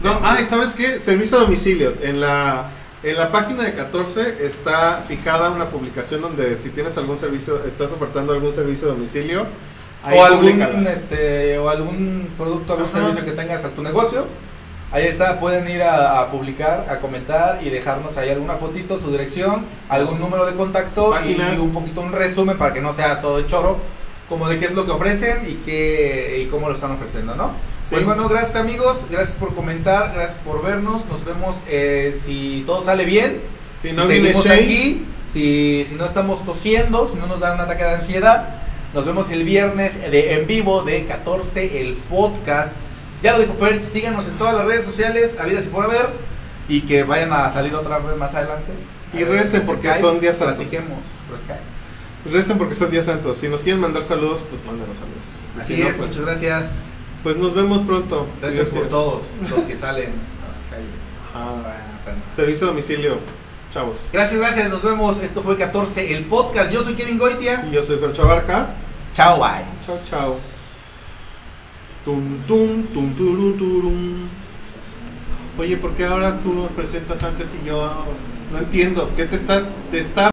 No, ah, ¿y ¿sabes qué? Servicio a domicilio. En la, en la página de 14 está fijada una publicación donde si tienes algún servicio, estás ofertando algún servicio a domicilio. ahí o algún este o algún producto algún Ajá. servicio que tengas a tu negocio ahí está pueden ir a, a publicar a comentar y dejarnos ahí alguna fotito su dirección algún número de contacto Página. y un poquito un resumen para que no sea todo el choro como de qué es lo que ofrecen y qué y cómo lo están ofreciendo no Sí. pues bueno gracias amigos gracias por comentar gracias por vernos nos vemos eh, si todo sale bien Si no seguimos aquí, si, si no estamos tosiendo, si no nos dan un ataque de ansiedad, nos vemos el viernes de en vivo de 14, el podcast. Ya lo dijo Fer, síganos en todas las redes sociales, habidas y por haber, y que vayan a salir otra vez más adelante. Y recen porque son días santos. Platiquemos por Skype. recen porque son días santos. Si nos quieren mandar saludos, pues mándenos saludos. Así si no, es, pues, muchas gracias. pues nos vemos pronto. Gracias por quiere. todos los que [LAUGHS] salen a las calles. Bueno. servicio a domicilio. Chavos. Gracias, gracias, nos vemos. Esto fue 14, el podcast. Yo soy Kevin Goitia. Y yo soy Fercho Abarca. Chao, bye. Chao, chao. Tum, tum, tum, turum, turum. Oye, ¿por qué ahora tú presentas antes y yo no entiendo? ¿Qué te estás, te está